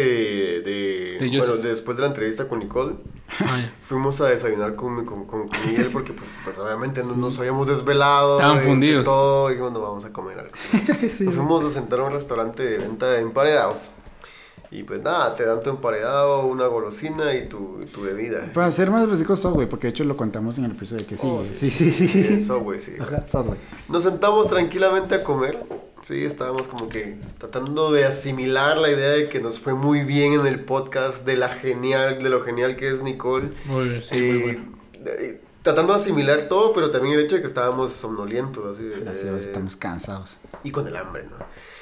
C: de,
B: De
C: bueno, después de la entrevista con Nicole,
B: Ay,
C: fuimos a desayunar con, con, con, con Miguel porque pues, pues obviamente no nos habíamos desvelado.
B: Estaban fundidos.
C: Todo, y dijimos, no vamos a comer algo.
A: Sí,
C: Nos
A: sí.
C: fuimos a sentar a un restaurante de venta de emparedados. Y pues nada, te dan tu emparedado, una golosina y tu, y tu bebida.
A: Para ser más específicos, Subway, porque de hecho lo contamos en el episodio que sigue.
C: Oh,
A: sí, sí, sí.
C: Eh, Subway, sí.
A: Ajá, Subway.
C: Nos sentamos tranquilamente a comer. Sí, estábamos como que tratando de asimilar la idea de que nos fue muy bien en el podcast, de la genial, de lo genial que es Nicole.
B: muy bien, sí,
C: Eh,
B: muy bueno.
C: Eh, tratando de asimilar todo, pero también el hecho de que estábamos somnolientos, así, de-
A: Así es, estamos cansados.
C: y con el hambre, ¿no?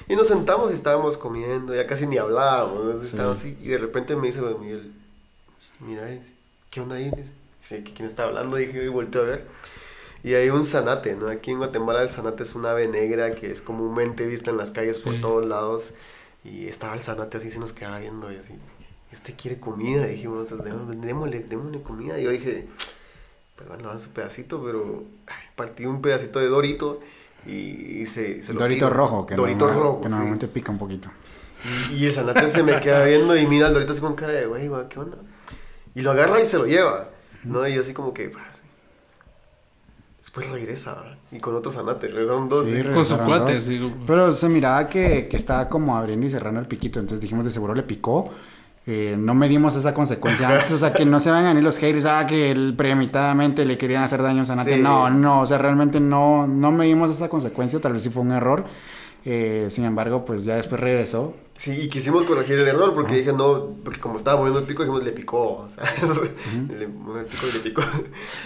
C: Y nos sentamos y estábamos comiendo, ya casi ni hablábamos, ¿no?
A: Sí.
C: Estábamos así, y de repente me dice Miguel, mira, dice, ¿qué onda ahí? Dice, "Sí, ¿que ¿quién está hablando? Dije, y volteo a ver. Y hay un zanate, ¿no? Aquí en Guatemala el zanate es un ave negra que es comúnmente vista en las calles por
B: Sí.
C: todos lados. Y estaba el zanate así, se nos quedaba viendo y así. Este quiere comida, dijimos, entonces, "Démosle- démosle, démosle comida. Y yo dije, pues bueno, dan su pedacito, pero partí un pedacito de Dorito y, y se, se lo
A: Dorito
C: tiro.
A: rojo, que,
C: Dorito
A: normal-
C: rojo,
A: que
C: sí.
A: normalmente pica un poquito.
C: Y, y el zanate se me queda viendo y mira al Dorito así con cara de, güey, ¿qué onda? Y lo agarra y se lo lleva. ¿no? Y yo así como que, "Bah, sí". después regresa, y con otros anates, regresaron dos.
A: Sí,
C: ¿sí?
B: Con su cuate, como-
A: Pero se miraba que, que estaba como abriendo y cerrando el piquito, entonces dijimos de seguro le picó. Eh, no medimos esa consecuencia antes, o sea, que no se van a venir los haters, ah, que el premeditadamente le querían hacer daño a Sanate.
C: Sí.
A: No, no, o sea, realmente no, no medimos esa consecuencia, tal vez sí fue un error. Eh, sin embargo, pues ya después regresó.
C: Sí, y quisimos corregir el error porque dije, no, porque como estaba moviendo el pico, dijimos, le picó. O sea, le movió el pico y le picó.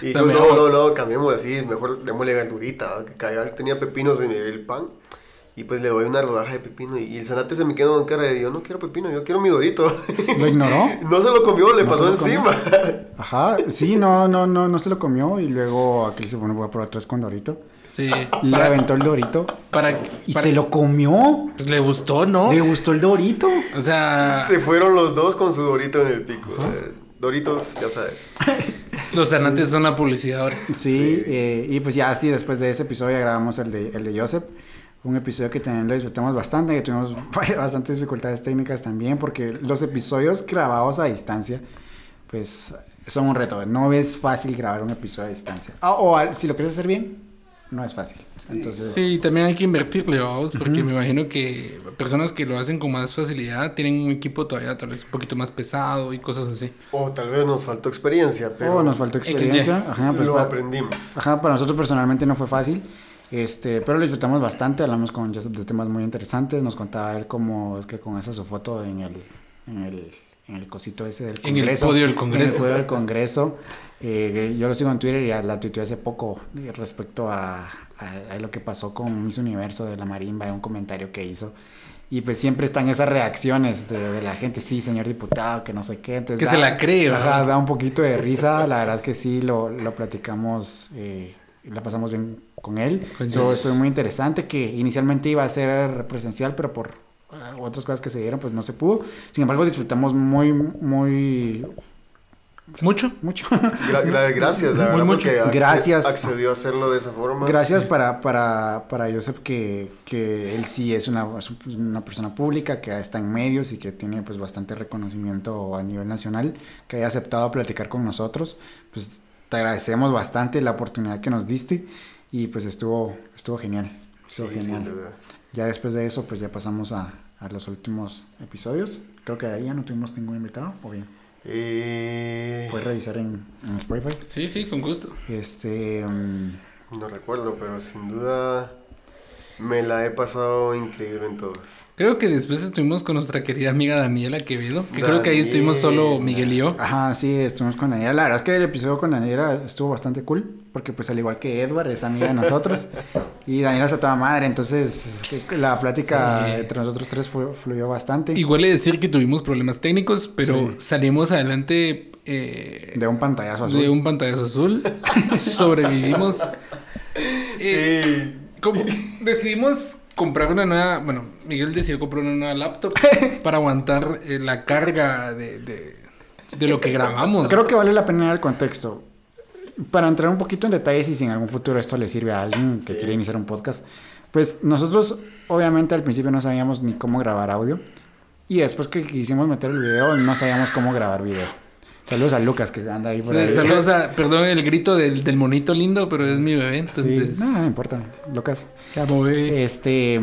C: Y dijimos, no, no, no, cambiemos así, mejor démosle verdurita. Que cagar tenía pepinos en el pan. Y pues le doy una rodaja de pepino. Y, el zanate se me quedó en cara de, yo no quiero pepino, yo quiero mi dorito.
A: ¿Lo ignoró?
C: no se lo comió, le
A: ¿No
C: pasó
A: comió?
C: encima.
A: Ajá, sí, no, no, no, no se lo comió y luego aquí se pone voy a probar tres con Dorito.
B: Sí.
A: Le
B: Para,
A: aventó el Dorito
B: para,
A: y
B: para-
A: se lo comió.
B: Pues le gustó, ¿no?
A: Le gustó el Dorito.
B: O sea,
C: se fueron los dos con su dorito en el pico. Sea, Doritos, ya sabes.
B: los anantes son la publicidad ahora.
A: Sí, eh, y pues ya así después de ese episodio ya grabamos el de, el de Joseph. Un episodio que también lo disfrutamos bastante, que tuvimos bastantes dificultades técnicas también, porque los episodios grabados a distancia, pues son un reto. No es fácil grabar un episodio a distancia. Ah, o al- si lo quieres hacer bien, no es fácil. Entonces,
B: Sí, también hay que invertirle, vamos, porque me imagino que personas que lo hacen con más facilidad tienen un equipo todavía tal vez un poquito más pesado y cosas así.
C: O tal vez nos faltó experiencia, pero
A: oh, nos faltó experiencia. Ajá, pues
C: lo
A: pa-
C: aprendimos.
A: Ajá, para nosotros personalmente no fue fácil, este, pero lo disfrutamos bastante, hablamos con Joseph de temas muy interesantes, nos contaba él cómo es que con esa su foto en el, en el, en el cosito ese del
B: En el
A: Congreso.
B: podio del
A: En el
B: Congreso.
A: podio del Congreso. Eh, yo lo sigo en Twitter y la tuiteé hace poco eh, respecto a, a- a lo que pasó con Miss Universo de la Marimba, de un comentario que hizo. Y pues siempre están esas reacciones de, de la gente, sí, señor diputado, que no sé qué. Entonces
B: Que se la cree, ¿verdad?
A: da un poquito de risa. La verdad es que sí, lo, lo platicamos, eh, la pasamos bien con él.
B: Con
A: So,
B: Jess.
A: estuvo muy interesante, que inicialmente iba a ser presencial, pero por ah, otras cosas que se dieron, pues no se pudo. Sin embargo, disfrutamos muy, muy,
B: ¿Mucho?
A: mucho.
C: Gra- gra- gracias, la
B: Muy
C: verdad,
B: mucho.
C: acce-
A: Gracias.
C: accedió a hacerlo de esa forma.
A: Gracias para, para, para Joseph que, que él sí es una, es una persona pública, que está en medios y que tiene pues bastante reconocimiento a nivel nacional, que haya aceptado platicar con nosotros. Pues te agradecemos bastante la oportunidad que nos diste y pues estuvo, estuvo genial.
C: Sí,
A: Estuvo
C: sin
A: genial.
C: duda.
A: Ya después de eso pues ya pasamos a, a los últimos episodios. Creo que ahí ya no tuvimos ningún invitado, o bien.
C: Eh,
A: Puedes revisar en, en Spotify.
B: Sí, sí, con gusto.
A: Este... mm,
C: no recuerdo, pero sin duda me la he pasado increíble en todos.
B: Creo que después estuvimos con nuestra querida amiga Daniela Quevedo, que creo que ahí estuvimos solo. Miguel y yo.
A: Ajá, sí, estuvimos con Daniela. La verdad es que el episodio con Daniela estuvo bastante cool, porque pues al igual que Edward es amiga de nosotros y Daniela es a toda madre, entonces la plática
B: Sí.
A: entre nosotros tres flu- fluyó bastante.
B: Igual es decir que tuvimos problemas técnicos, pero
A: Sí.
B: salimos adelante eh,
A: De un pantallazo azul.
B: de un pantallazo azul. Sobrevivimos. Eh, como- decidimos comprar una nueva, bueno, Miguel decidió comprar una nueva laptop para aguantar eh, la carga de, de, de lo que grabamos.
A: Creo que vale la pena dar el contexto. Para entrar un poquito en detalles y si en algún futuro esto le sirve a alguien que quiere iniciar un podcast, pues nosotros obviamente al principio no sabíamos ni cómo grabar audio y después que quisimos meter el video no sabíamos cómo grabar video. Saludos a Lucas que anda ahí por ahí.
B: Saludos a, perdón el grito del, del monito lindo, pero es mi bebé,
A: Sí,
B: entonces.
A: no, no me importa, Lucas.
B: Bebé.
A: Este,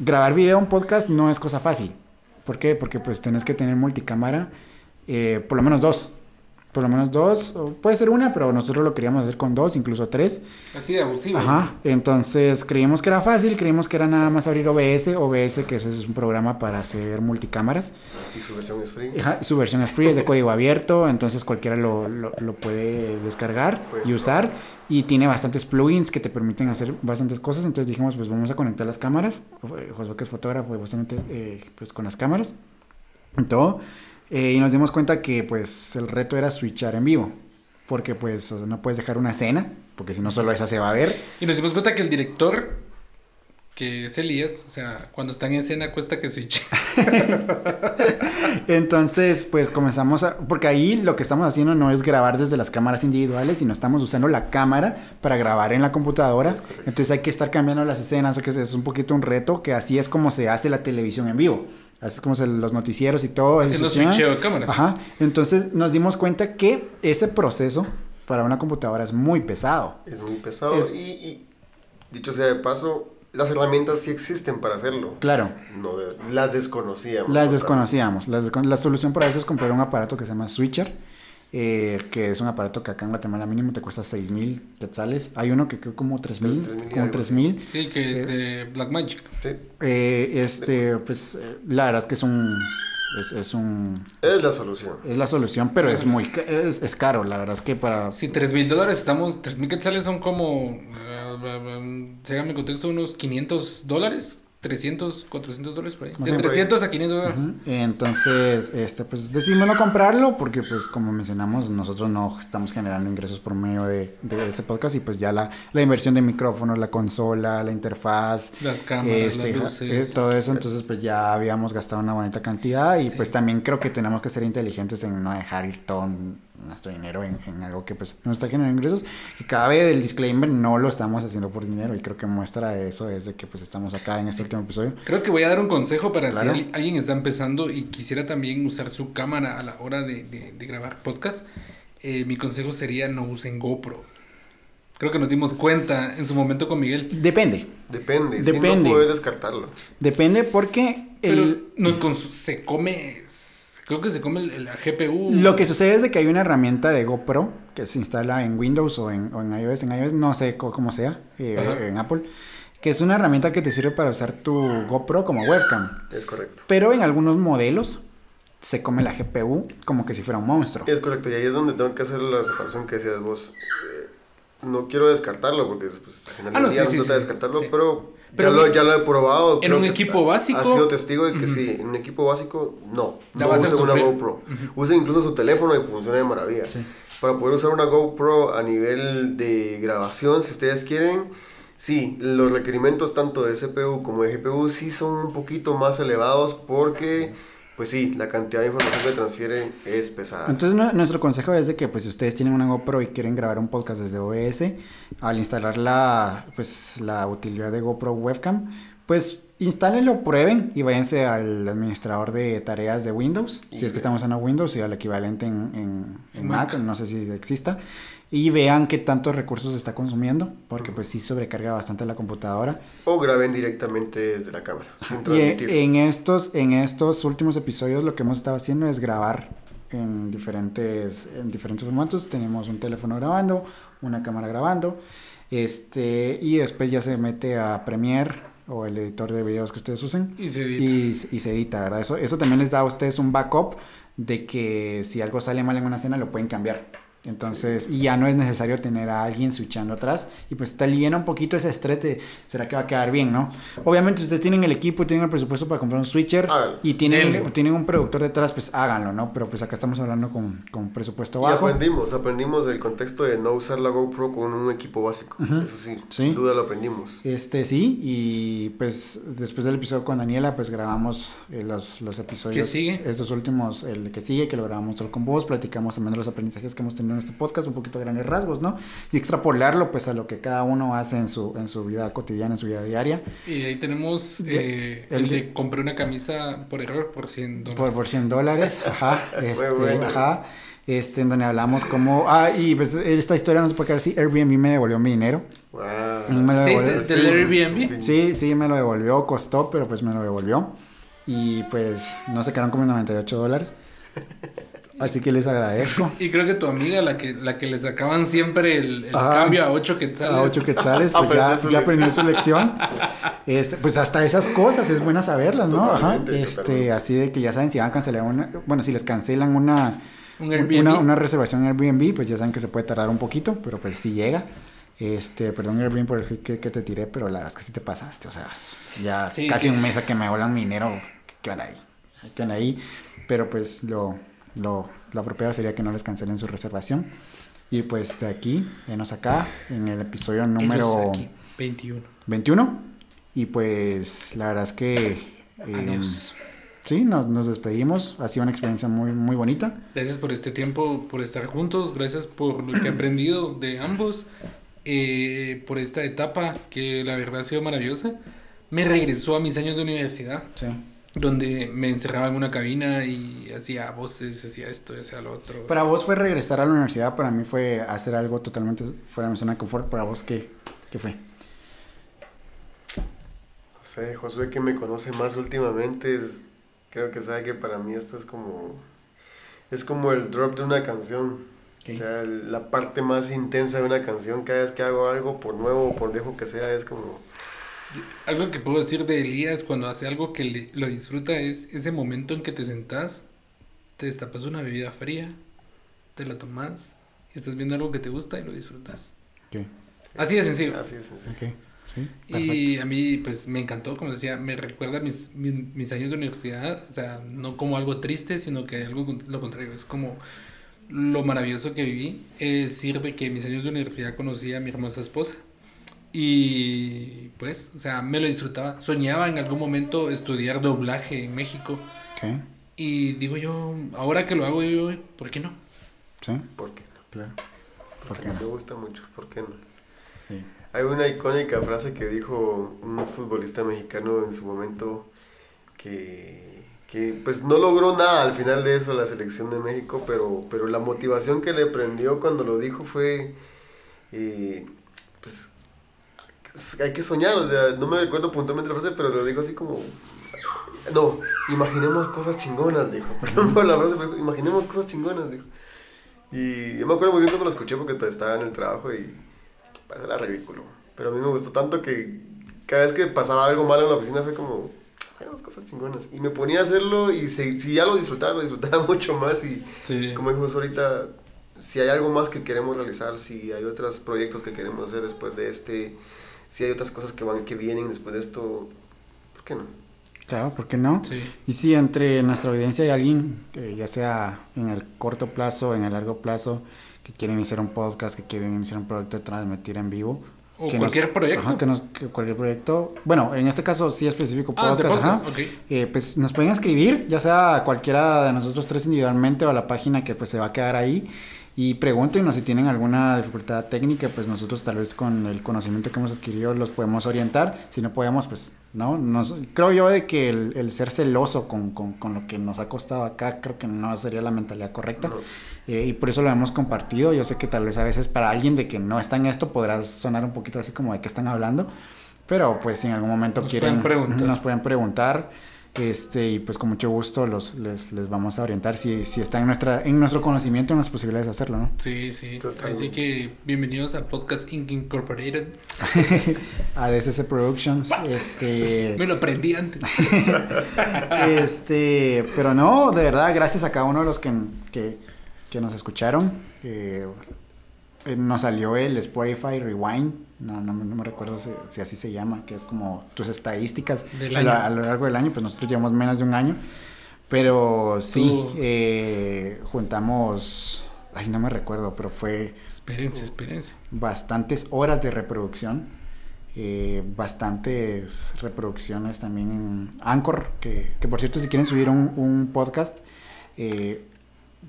A: grabar video en podcast no es cosa fácil. ¿Por qué? Porque pues tenés que tener multicámara, eh, por lo menos dos. Por lo menos dos, o puede ser una, pero nosotros lo queríamos hacer con dos, incluso tres.
B: Así de abusivo.
A: Ajá, entonces creímos que era fácil, creímos que era nada más abrir OBS, OBS que eso es un programa para hacer multicámaras.
C: Y su versión es free.
A: Ajá, su versión es free, es de código abierto, entonces cualquiera lo, lo- lo puede descargar
C: Puede
A: y usar. Y tiene bastantes plugins que te permiten hacer bastantes cosas. Entonces dijimos, pues vamos a conectar las cámaras. José, que es fotógrafo, bastante eh, pues con las cámaras todo. Eh, y nos dimos cuenta que pues el reto era switchar en vivo. Porque pues no puedes dejar una escena, porque si no solo esa se va a ver.
B: Y nos dimos cuenta que el director, que es Elías, o sea, cuando está en escena cuesta que switch.
A: Entonces, pues comenzamos a... Porque ahí lo que estamos haciendo no es grabar desde las cámaras individuales, sino estamos usando la cámara para grabar en la computadora. Entonces hay que estar cambiando las escenas, o que es un poquito un reto, que así es como se hace la televisión en vivo. Así es como se, los noticieros y todo.
B: Haciendo switcheo de cámaras.
A: Ajá. Entonces nos dimos cuenta que ese proceso para una computadora es muy pesado.
C: Es muy pesado
A: Es-
C: y, y, dicho sea de paso, las herramientas sí existen para hacerlo.
A: Claro,
C: No, de- las desconocíamos.
A: las
C: ¿no?
A: desconocíamos. Las descon- la solución para eso es comprar un aparato que se llama Switcher, eh, que es un aparato que acá en Guatemala mínimo te cuesta 6 mil quetzales. Hay uno que creo como 3 mil,
C: 3,000 y
A: como
C: algo
A: 3 mil.
B: Sí, que es
A: Eh,
B: de Blackmagic.
C: Sí.
A: Eh, este, pues eh, la verdad es que es un, es, es un,
C: Es la solución.
A: es la solución, pero es muy, es, es caro. La verdad es que para
B: Sí, tres mil dólares, estamos, tres mil quetzales son como, uh, síganme el contexto, unos 500 dólares, 300, 400 dólares por ahí. De
A: o menos.
B: 300 a 500 dólares.
A: Entonces, este, pues decidimos no comprarlo porque, pues, como mencionamos, nosotros no estamos generando ingresos por medio de, de este podcast y pues ya la, la inversión de micrófonos, la consola, la interfaz,
B: Las cámaras,
A: este,
B: las luces.
A: eh, todo eso, entonces pues ya habíamos gastado una bonita cantidad y
B: Sí.
A: pues también creo que tenemos que ser inteligentes en no dejar ir todo nuestro dinero en, en algo que pues no está generando ingresos y cada vez el disclaimer no lo estamos haciendo por dinero y creo que muestra eso es de que pues estamos acá en este último episodio
B: Creo que voy a dar un consejo para
A: Claro.
B: si al- alguien está empezando y quisiera también usar su cámara a la hora de, de- de grabar podcast. eh, mi consejo sería no usen GoPro. Creo que nos dimos cuenta en su momento con Miguel.
A: depende
C: Depende. Sí,
A: Depende.
C: no puedes descartarlo.
A: Depende porque
B: Pero
A: el,
B: nos se come, creo que se come el- la GPU.
A: lo que sucede es de que hay una herramienta de GoPro que se instala en Windows o en, o en iOS, en iOS no sé cómo sea, eh, en Apple, que es una herramienta que te sirve para usar tu GoPro como webcam.
C: Es correcto.
A: Pero en algunos modelos se come la GPU como que si fuera un monstruo.
C: Es correcto. Y ahí es donde tengo que hacer la separación que decías vos. Eh, no quiero descartarlo porque pues, al final
B: Ah, no, sí, sí,
C: descartarlo,
B: sí.
C: pero,
B: Pero
C: ya, lo, ya lo he probado.
B: en un equipo básico-
C: Ha sido testigo de que sí, en un equipo básico, no.
B: La
C: no usen una. GoPro. Usen incluso su teléfono y funciona de maravilla.
A: Sí.
C: Para poder usar una GoPro a nivel de grabación, si ustedes quieren, sí, los requerimientos tanto de CPU como de GPU sí son un poquito más elevados porque, pues sí, la cantidad de información que transfieren es pesada.
A: Entonces nu- nuestro consejo es de que pues si ustedes tienen una GoPro y quieren grabar un podcast desde OBS, al instalar la pues la utilidad de GoPro Webcam, pues instálenlo, prueben y váyanse al administrador de tareas de Windows, si es que estamos en Windows y al equivalente en, en- en
B: En
A: Mac,
B: Mac.
A: no sé si exista, y vean qué tantos recursos está consumiendo, porque pues sí sobrecarga bastante la computadora.
C: O graben directamente desde la cámara, sin
A: Y en estos, en estos últimos episodios lo que hemos estado haciendo es grabar en diferentes, en diferentes formatos. Tenemos un teléfono grabando, una cámara grabando, este, y después ya se mete a Premiere o el editor de videos que ustedes usen
B: Y se edita.
A: y, y se edita, ¿verdad? Eso, eso también les da a ustedes un backup de que si algo sale mal en una escena lo pueden cambiar. Entonces, y ya no es necesario tener a alguien switchando atrás. Y pues te aliviana un poquito ese estrés de, ¿será que va a quedar bien, no? Obviamente, si ustedes tienen el equipo y tienen el presupuesto para comprar un switcher y tienen, tienen un productor detrás, pues háganlo, ¿no? Pero pues acá estamos hablando con, con presupuesto
C: Y
A: bajo.
C: aprendimos, aprendimos el contexto de no usar la GoPro con un equipo básico. Eso sí,
A: Sí.
C: sin duda lo aprendimos.
A: Este sí, y pues después del episodio con Daniela, pues grabamos eh, los, los episodios.
B: ¿Qué sigue?
A: Estos últimos, el que sigue, que lo grabamos solo con vos, platicamos también de los aprendizajes que hemos tenido este podcast, un poquito a grandes rasgos, ¿no? Y extrapolarlo pues a lo que cada uno hace en su, en su vida cotidiana, en su vida diaria,
B: Y ahí tenemos eh,
A: el
B: el
A: de-
B: compré una camisa por error por 100 dólares.
A: por, por 100 dólares, ajá, este,
C: bueno.
A: ajá, este, en donde hablamos como, ah, y pues esta historia no se puede quedar así, Airbnb me devolvió mi dinero,
C: Wow.
A: Me lo
B: Sí,
A: devolvió.
B: de- del Airbnb.
A: Sí, sí, me lo devolvió, costó, pero pues me lo devolvió. Y pues no se quedaron como 98 dólares. Así que les agradezco.
B: Y creo que tu amiga, la que, la que le sacaban siempre el, cambio a 8 quetzales.
A: A 8 quetzales, pues ya,
C: Aprendió su
A: ya aprendió su lección. Este, pues hasta esas cosas es buena saberlas, ¿no? Ajá. Este, así de que ya saben si van a cancelar una, bueno, si les cancelan una,
B: Un Airbnb.
A: una, una reservación en Airbnb, pues ya saben que se puede tardar un poquito, pero pues sí llega. Este, perdón Airbnb por el hit que, que te tiré, pero la verdad es que sí te pasaste, o sea, ya
B: Sí,
A: casi
B: que-
A: un mes a que me volan mi dinero, que van ahí, que van ahí, pero pues lo, lo, lo apropiado sería que no les cancelen su reservación. Y pues de aquí, venos acá, en el episodio número
B: aquí, 21.
A: 21. Y pues la verdad es que eh,
B: Adiós.
A: sí, nos, nos despedimos. Ha sido una experiencia muy, muy bonita.
B: Gracias por este tiempo, por estar juntos. Gracias por lo que he aprendido de ambos. eh, por esta etapa que la verdad ha sido maravillosa. Me regresó a mis años de universidad.
A: Sí.
B: Donde me encerraba en una cabina y hacía voces, hacía esto, hacía lo otro.
A: Para vos fue regresar a la universidad, para mí fue hacer algo totalmente fuera de mi zona de confort. Para vos, ¿qué, qué fue?
C: No sé, Josué que me conoce más últimamente, es, creo que sabe que para mí esto es como, es como el drop de una canción. O sea, la parte más intensa de una canción, cada vez que hago algo, por nuevo o por viejo que sea, es como...
B: Algo que puedo decir de Elías cuando hace algo que le- lo disfruta es ese momento en que te sentás, te destapas una bebida fría, te la tomas, y estás viendo algo que te gusta y lo disfrutas. Así de sencillo.
C: Así es, sencillo.
A: ok, sí.
B: Y a mí, pues, me encantó, como decía, me recuerda mis, mis, mis años de universidad, o sea, no como algo triste, sino que algo lo contrario, es como lo maravilloso que viví, es decir, de que mis años de universidad conocí a mi hermosa esposa. Y pues, o sea, me lo disfrutaba. Soñaba en algún momento estudiar doblaje en México. Y digo yo, ahora que lo hago, digo, ¿por qué no?
A: sí,
C: ¿Por qué?
A: claro. ¿Por
C: Porque
A: qué no?
C: me gusta mucho, ¿por qué no?
A: Sí.
C: Hay una icónica frase que dijo un futbolista mexicano en su momento que, que pues no logró nada al final de eso la selección de México, pero, pero la motivación que le prendió cuando lo dijo fue, eh, hay que soñar, o sea, no me recuerdo puntualmente la frase, pero lo dijo así como, no, imaginemos cosas chingonas, dijo, perdón por la frase, pero imaginemos cosas chingonas, dijo. Y yo me acuerdo muy bien cuando lo escuché porque estaba en el trabajo y parecía ridículo. Pero a mí me gustó tanto que cada vez que pasaba algo malo en la oficina fue como, hagamos cosas chingonas. Y me ponía a hacerlo y si ya lo disfrutaba, lo disfrutaba mucho más. Y
B: Sí.
C: como dijimos ahorita, si hay algo más que queremos realizar, si hay otros proyectos que queremos hacer después de este, si hay otras cosas que van que vienen después de esto, ¿por qué no?
A: Claro, ¿por qué no?
B: Sí.
A: Y si entre nuestra audiencia hay alguien, que ya sea en el corto plazo, en el largo plazo, que quiere iniciar un podcast, que quiere iniciar un proyecto de transmitir en vivo.
B: O
A: que
B: cualquier
A: nos-
B: proyecto.
A: ajá, que nos- que cualquier proyecto. Bueno, en este caso sí específico
B: Ah,
A: podcast. ajá.
B: podcast, ok.
A: Eh, pues nos pueden escribir, ya sea a cualquiera de nosotros tres individualmente o a la página que pues se va a quedar ahí. Y pregúntenos si tienen alguna dificultad técnica, pues nosotros tal vez con el conocimiento que hemos adquirido los podemos orientar. Si no podemos, pues no. Nos, creo yo de que el, el ser celoso con, con, con lo que nos ha costado acá, creo que no sería la mentalidad correcta. Eh, y por eso lo hemos compartido. Yo sé que tal vez a veces para alguien de que no está en esto podrá sonar un poquito así como de qué están hablando. Pero pues si en algún momento
B: Nos
A: quieren,
B: pueden
A: nos pueden preguntar. Este, y pues con mucho gusto los, les, les vamos a orientar si, si está en, nuestra, en nuestro conocimiento, en las posibilidades de hacerlo, ¿no?
B: Sí, sí. Así que bienvenidos a Podcast Inc. Incorporated.
A: A DCC Productions, este...
B: Me lo aprendí antes.
A: este, pero no, de verdad, gracias a cada uno de los que, que, que nos escucharon. Eh, eh, nos salió el Spotify Rewind, no, no, me- no me recuerdo si, si así se llama, que es como tus estadísticas a, lo,
B: año.
A: a lo largo del año, pues nosotros llevamos menos de un año. Pero sí, eh, juntamos, ay, no me recuerdo, pero fue
B: Espérense, espérense.
A: bastantes horas de reproducción, eh, bastantes reproducciones también en Anchor, que, que por cierto si quieren subir un, un podcast, eh,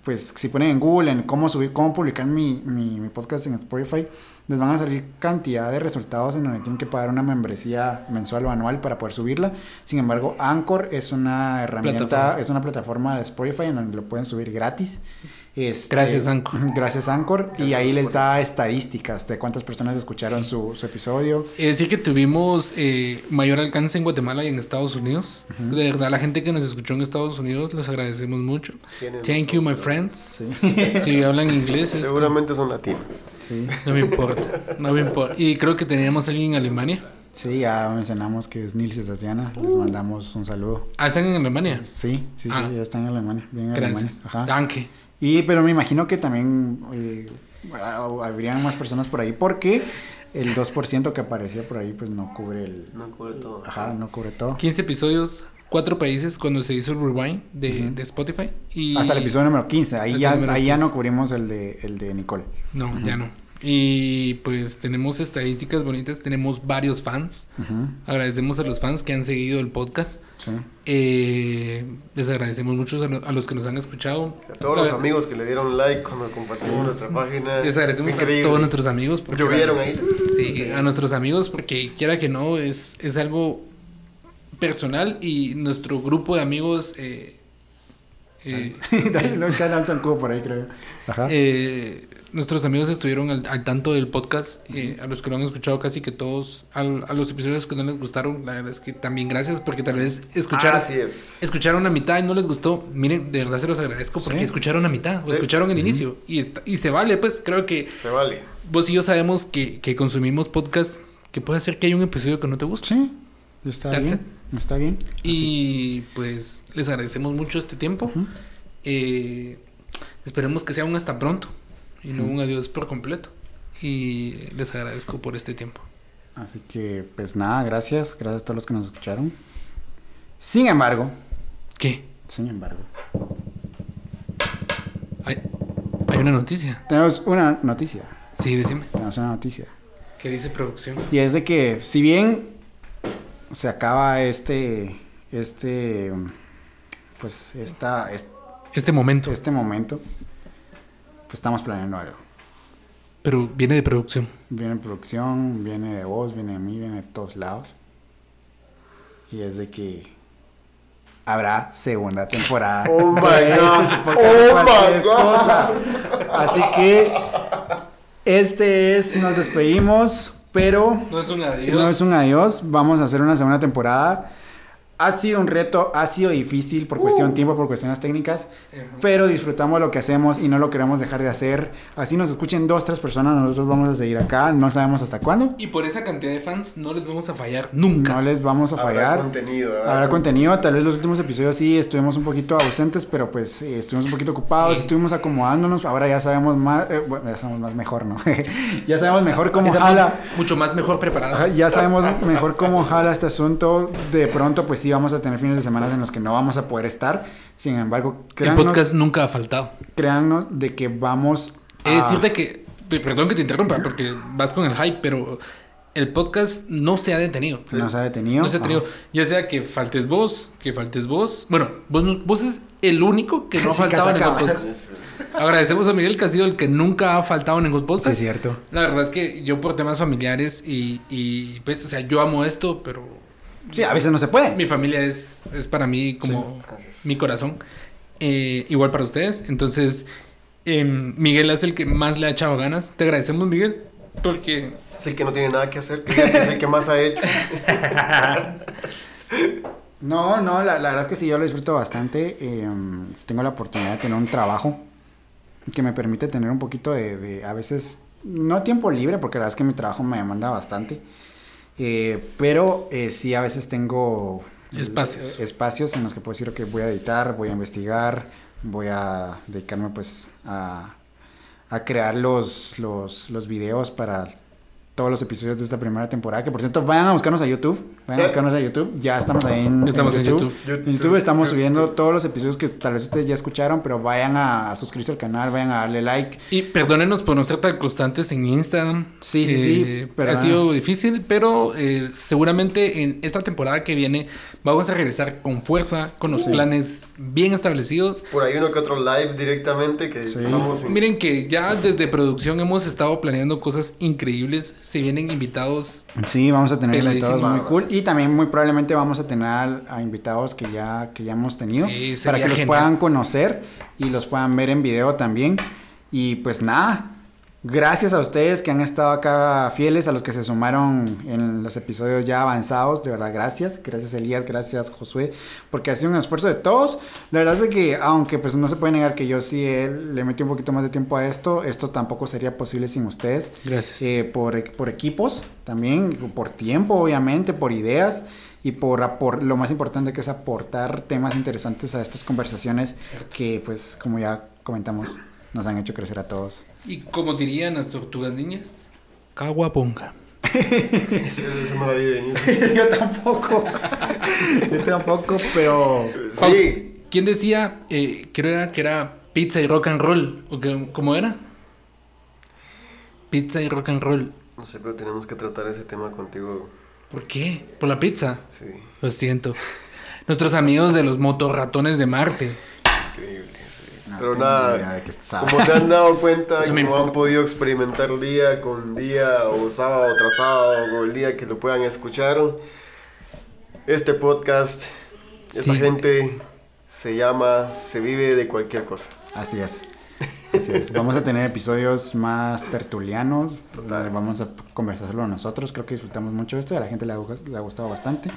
A: pues si ponen en Google en cómo subir, cómo publicar mi, mi, mi podcast en Spotify, les van a salir cantidad de resultados en donde tienen que pagar una membresía mensual o anual para poder subirla. Sin embargo, Anchor es una herramienta,
B: Plataforma.
A: es una plataforma de Spotify en donde lo pueden subir gratis. Este,
B: Gracias, Anchor.
A: Gracias Anchor. y ahí les da estadísticas de cuántas personas escucharon su, su episodio.
B: Es decir, que tuvimos eh, mayor alcance en Guatemala y en Estados Unidos. De verdad, la gente que nos escuchó en Estados Unidos, les agradecemos mucho. Thank you, my friends.
A: Sí,
B: Si hablan inglés,
C: Seguramente son latinos.
A: Sí.
B: No me importa, no me importa. Y creo que teníamos a alguien en Alemania.
A: Sí, ya mencionamos que es Nils y Tatiana. Les mandamos un saludo.
B: Ah, están en Alemania.
A: Sí, sí,
B: Ah.
A: sí, ya están en Alemania. Bien en
B: Gracias.
A: Alemania. Ajá.
B: Danke.
A: Y, pero me imagino que también eh, ah, habrían más personas por ahí porque el 2% que aparecía por ahí pues no cubre el...
C: No cubre todo.
A: Ajá, no cubre todo.
B: 15 episodios, 4 países cuando se hizo el rewind de, de Spotify. Y...
A: Hasta el episodio número 15. Ahí, ya,
B: número
A: ahí ya
B: 15.
A: no cubrimos el de, el de Nicole.
B: No, ya no. Y pues tenemos estadísticas bonitas, tenemos varios fans.
A: Ujú,
B: Agradecemos a los fans que han seguido el podcast.
A: Sí.
B: Eh, les agradecemos mucho a, lo- a los que nos han escuchado.
C: A todos los amigos que le dieron like cuando compartimos nuestra página.
B: Les agradecemos
C: Increíble.
B: a todos nuestros amigos. porque-
C: Llovieron ahí.
B: Sí, a nuestros amigos porque quiera que no, es, es algo personal y nuestro grupo de amigos. Eh, eh,
A: Dale, no se lanza el cubo por ahí, creo. Ajá.
B: eh, nuestros amigos estuvieron al, al tanto del podcast. eh, a los que lo han escuchado, casi que todos. al- a los episodios que no les gustaron, la verdad es que también gracias porque tal vez escucharon.
C: Así es.
B: Escucharon a mitad y no les gustó. Miren, de verdad se los agradezco porque
A: Sí.
B: escucharon a mitad o
C: Sí.
B: escucharon el inicio. Y, está- y se vale, pues creo que
C: Se vale.
B: vos y yo sabemos que, que consumimos podcast que puede ser que haya un episodio que no te guste.
A: Sí, está
B: That's
A: bien. Está bien.
B: Y pues les agradecemos mucho este tiempo. Eh, esperemos que sea un hasta pronto y no un adiós por completo. Y les agradezco por este tiempo.
A: Así que, pues nada, gracias. Gracias a todos los que nos escucharon. Sin embargo,
B: ¿Qué?
A: sin embargo,
B: Hay, hay una noticia.
A: tenemos una noticia.
B: Sí, decime.
A: Tenemos una noticia.
B: ¿Qué dice producción?
A: Y es de que, si bien se acaba este, este, pues, esta, este,
B: Este momento.
A: este momento, pues estamos planeando algo.
B: Pero viene de producción.
A: Viene producción, viene de vos, viene de mí, viene de todos lados. Y es de que habrá segunda temporada.
C: Oh my
A: de este
C: God.
A: de
C: Oh my God.
A: cosa. Así que este es, nos despedimos, pero
B: No es un adiós.
A: no es un adiós. Vamos a hacer una segunda temporada. Ha sido un reto, ha sido difícil por cuestión de tiempo, por cuestiones técnicas,
B: Ajá.
A: pero disfrutamos lo que hacemos y no lo queremos dejar de hacer. Así nos escuchen dos, tres personas, nosotros vamos a seguir acá, no sabemos hasta cuándo.
B: Y por esa cantidad de fans no les vamos a fallar nunca.
A: No les vamos a
C: Habrá
A: fallar.
C: contenido. habrá
A: Habrá
C: con-
A: contenido, tal vez los últimos episodios sí estuvimos un poquito ausentes, pero pues eh, estuvimos un poquito ocupados,
B: Sí.
A: estuvimos acomodándonos, ahora ya sabemos más, eh, bueno, ya sabemos más mejor, ¿no? ya sabemos mejor cómo jala.
B: mucho más mejor preparados.
A: Ya sabemos mejor cómo jala este asunto. De pronto, pues sí, vamos a tener fines de semana en los que no vamos a poder estar. Sin embargo,
B: El podcast nunca ha faltado.
A: créannos de que vamos a...
B: Es decirte que, pe- perdón que te interrumpa, porque vas con el hype, pero el podcast no se ha detenido.
A: No se ha detenido.
B: No se ha detenido.
A: Ajá.
B: Ya sea que faltes vos, que faltes vos. Bueno, vos, vos es el único que no ha
A: Sí,
B: faltado en ningún podcast. Agradecemos a Miguel que ha sido el que nunca ha faltado en ningún
A: Sí,
B: podcast.
A: es cierto.
B: La verdad es que yo por temas familiares y, y pues, o sea, yo amo esto, pero
A: Sí, a veces no se puede.
B: mi familia es, es para mí como mi corazón. Eh, igual para ustedes. Entonces, em, Miguel es el que más le ha echado ganas. Te agradecemos, Miguel, porque
C: Es el que no tiene nada que hacer, que es el que más ha hecho.
A: No, no, la, la verdad es que sí, yo lo disfruto bastante. eh, tengo la oportunidad de tener un trabajo que me permite tener un poquito de, de, a veces, no tiempo libre, porque la verdad es que mi trabajo me demanda bastante. Eh, pero eh, sí, a veces tengo
B: Espacios.
A: eh, espacios en los que puedo decir que voy a editar, voy a investigar, voy a dedicarme pues a, a crear los, los, los videos para todos los episodios de esta primera temporada. Que por cierto, vayan a buscarnos a YouTube. Vayan a buscarnos a YouTube. Ya estamos ahí en,
B: Estamos en YouTube.
A: En YouTube estamos subiendo todos los episodios que tal vez ustedes ya escucharon, pero vayan a, a suscribirse al canal, vayan a darle like.
B: Y perdónenos por no ser tan constantes en Instagram.
A: Sí, sí, sí,
B: Eh,
A: pero-
B: ha sido difícil, pero eh, seguramente en esta temporada que viene vamos a regresar con fuerza, con los
A: Sí.
B: planes bien establecidos.
C: Por ahí uno que otro live directamente que
A: Sí.
C: estamos en-
B: Miren que ya desde producción hemos estado planeando cosas increíbles. Se vienen invitados.
A: Sí, vamos a tener invitados muy cool. Y también muy probablemente vamos a tener a, invitados que ya, que ya hemos tenido.
B: Sí,
A: para que los puedan conocer y los puedan ver en video también. Y pues nada, gracias a ustedes que han estado acá fieles, a los que se sumaron en los episodios ya avanzados. De verdad, gracias. Gracias Elías, gracias Josué, porque ha sido un esfuerzo de todos. La verdad es que, aunque pues no se puede negar que yo sí eh, le metí un poquito más de tiempo a esto, esto tampoco sería posible sin ustedes.
B: Gracias.
A: Eh, por, por equipos también, por tiempo obviamente, por ideas y por, apor- lo más importante que es aportar temas interesantes a estas conversaciones que pues como ya comentamos nos han hecho crecer a todos.
B: y como dirían las tortugas niñas, caguaponga.
C: Eso, eso no la vi venir.
A: Yo tampoco, yo tampoco, pero
C: Sí,
B: ¿Quién decía eh, que era que era pizza y rock and roll? ¿O que, ¿Cómo era? Pizza y rock and roll.
C: no sé, pero tenemos que tratar ese tema contigo.
B: ¿Por qué? ¿Por la pizza?
C: Sí,
B: Lo siento. Nuestros amigos de los motorratones de Marte.
A: No
C: pero nada, Como se han dado cuenta,
B: me
C: como han podido experimentar día con día, o sábado tras sábado, o el día que lo puedan escuchar, este podcast, esta
B: Sí.
C: gente se llama, se vive de cualquier cosa.
A: Así es. Así es. Vamos a tener episodios más tertulianos.
C: Total.
A: Vamos a conversarlo nosotros. Creo que disfrutamos mucho esto. y A la gente le ha, le ha gustado bastante.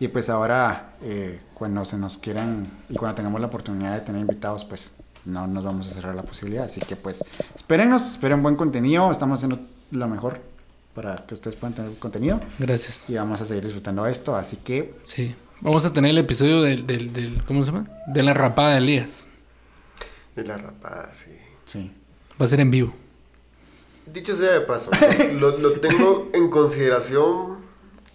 A: Y pues ahora, eh, cuando se nos quieran y cuando tengamos la oportunidad de tener invitados, pues no nos vamos a cerrar la posibilidad. Así que pues espérenos, esperen buen contenido. Estamos haciendo lo mejor para que ustedes puedan tener contenido.
B: Gracias.
A: Y vamos a seguir disfrutando de esto. Así que
B: Sí. Vamos a tener el episodio del, del, del- ¿cómo se llama? De la rapada de Elías.
C: Y la rapada, sí.
A: sí.
B: Va a ser en vivo.
C: Dicho sea de paso, lo, lo tengo en consideración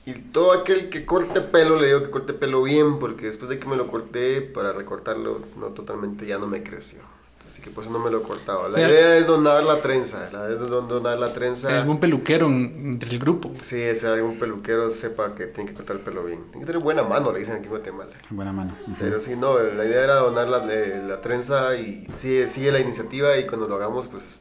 C: y todo aquel que corte pelo le digo que corte pelo bien porque después de que me lo corté para recortarlo no totalmente ya no me creció. Así que por eso no me lo he cortado. La
B: O sea-
C: idea es donar la trenza, la idea es donar la
B: Si
C: trenza.
B: algún peluquero en- entre el grupo.
C: Sí, si algún peluquero sepa que tiene que cortar el pelo bien. Tiene que tener buena mano, le dicen aquí en Guatemala.
A: Buena mano.
C: Pero sí, no, la idea era donar la, eh, la trenza y sigue, sigue la iniciativa y cuando lo hagamos, pues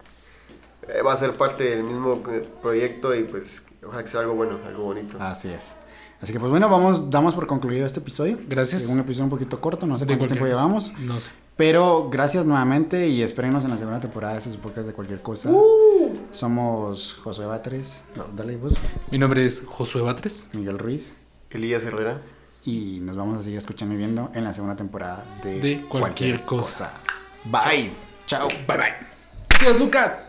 C: eh, va a ser parte del mismo eh, proyecto y pues ojalá que sea algo bueno, algo bonito.
A: Así es. Así que pues bueno, vamos, damos por concluido este episodio.
B: Gracias.
A: Es un episodio un poquito corto, no sé cuánto tiempo
B: cosa.
A: llevamos.
B: No sé.
A: Pero gracias nuevamente y espérenos en la segunda temporada de este podcast de cualquier cosa.
C: Uh.
A: Somos Josué Batres, no, dale vos,
B: Mi nombre es Josué Batres.
A: Miguel Ruiz.
C: Elías Herrera.
A: Y nos vamos a seguir escuchando y viendo en la segunda temporada de,
B: De cualquier cosa.
A: Bye. Chao.
B: Bye bye. Adiós, Lucas.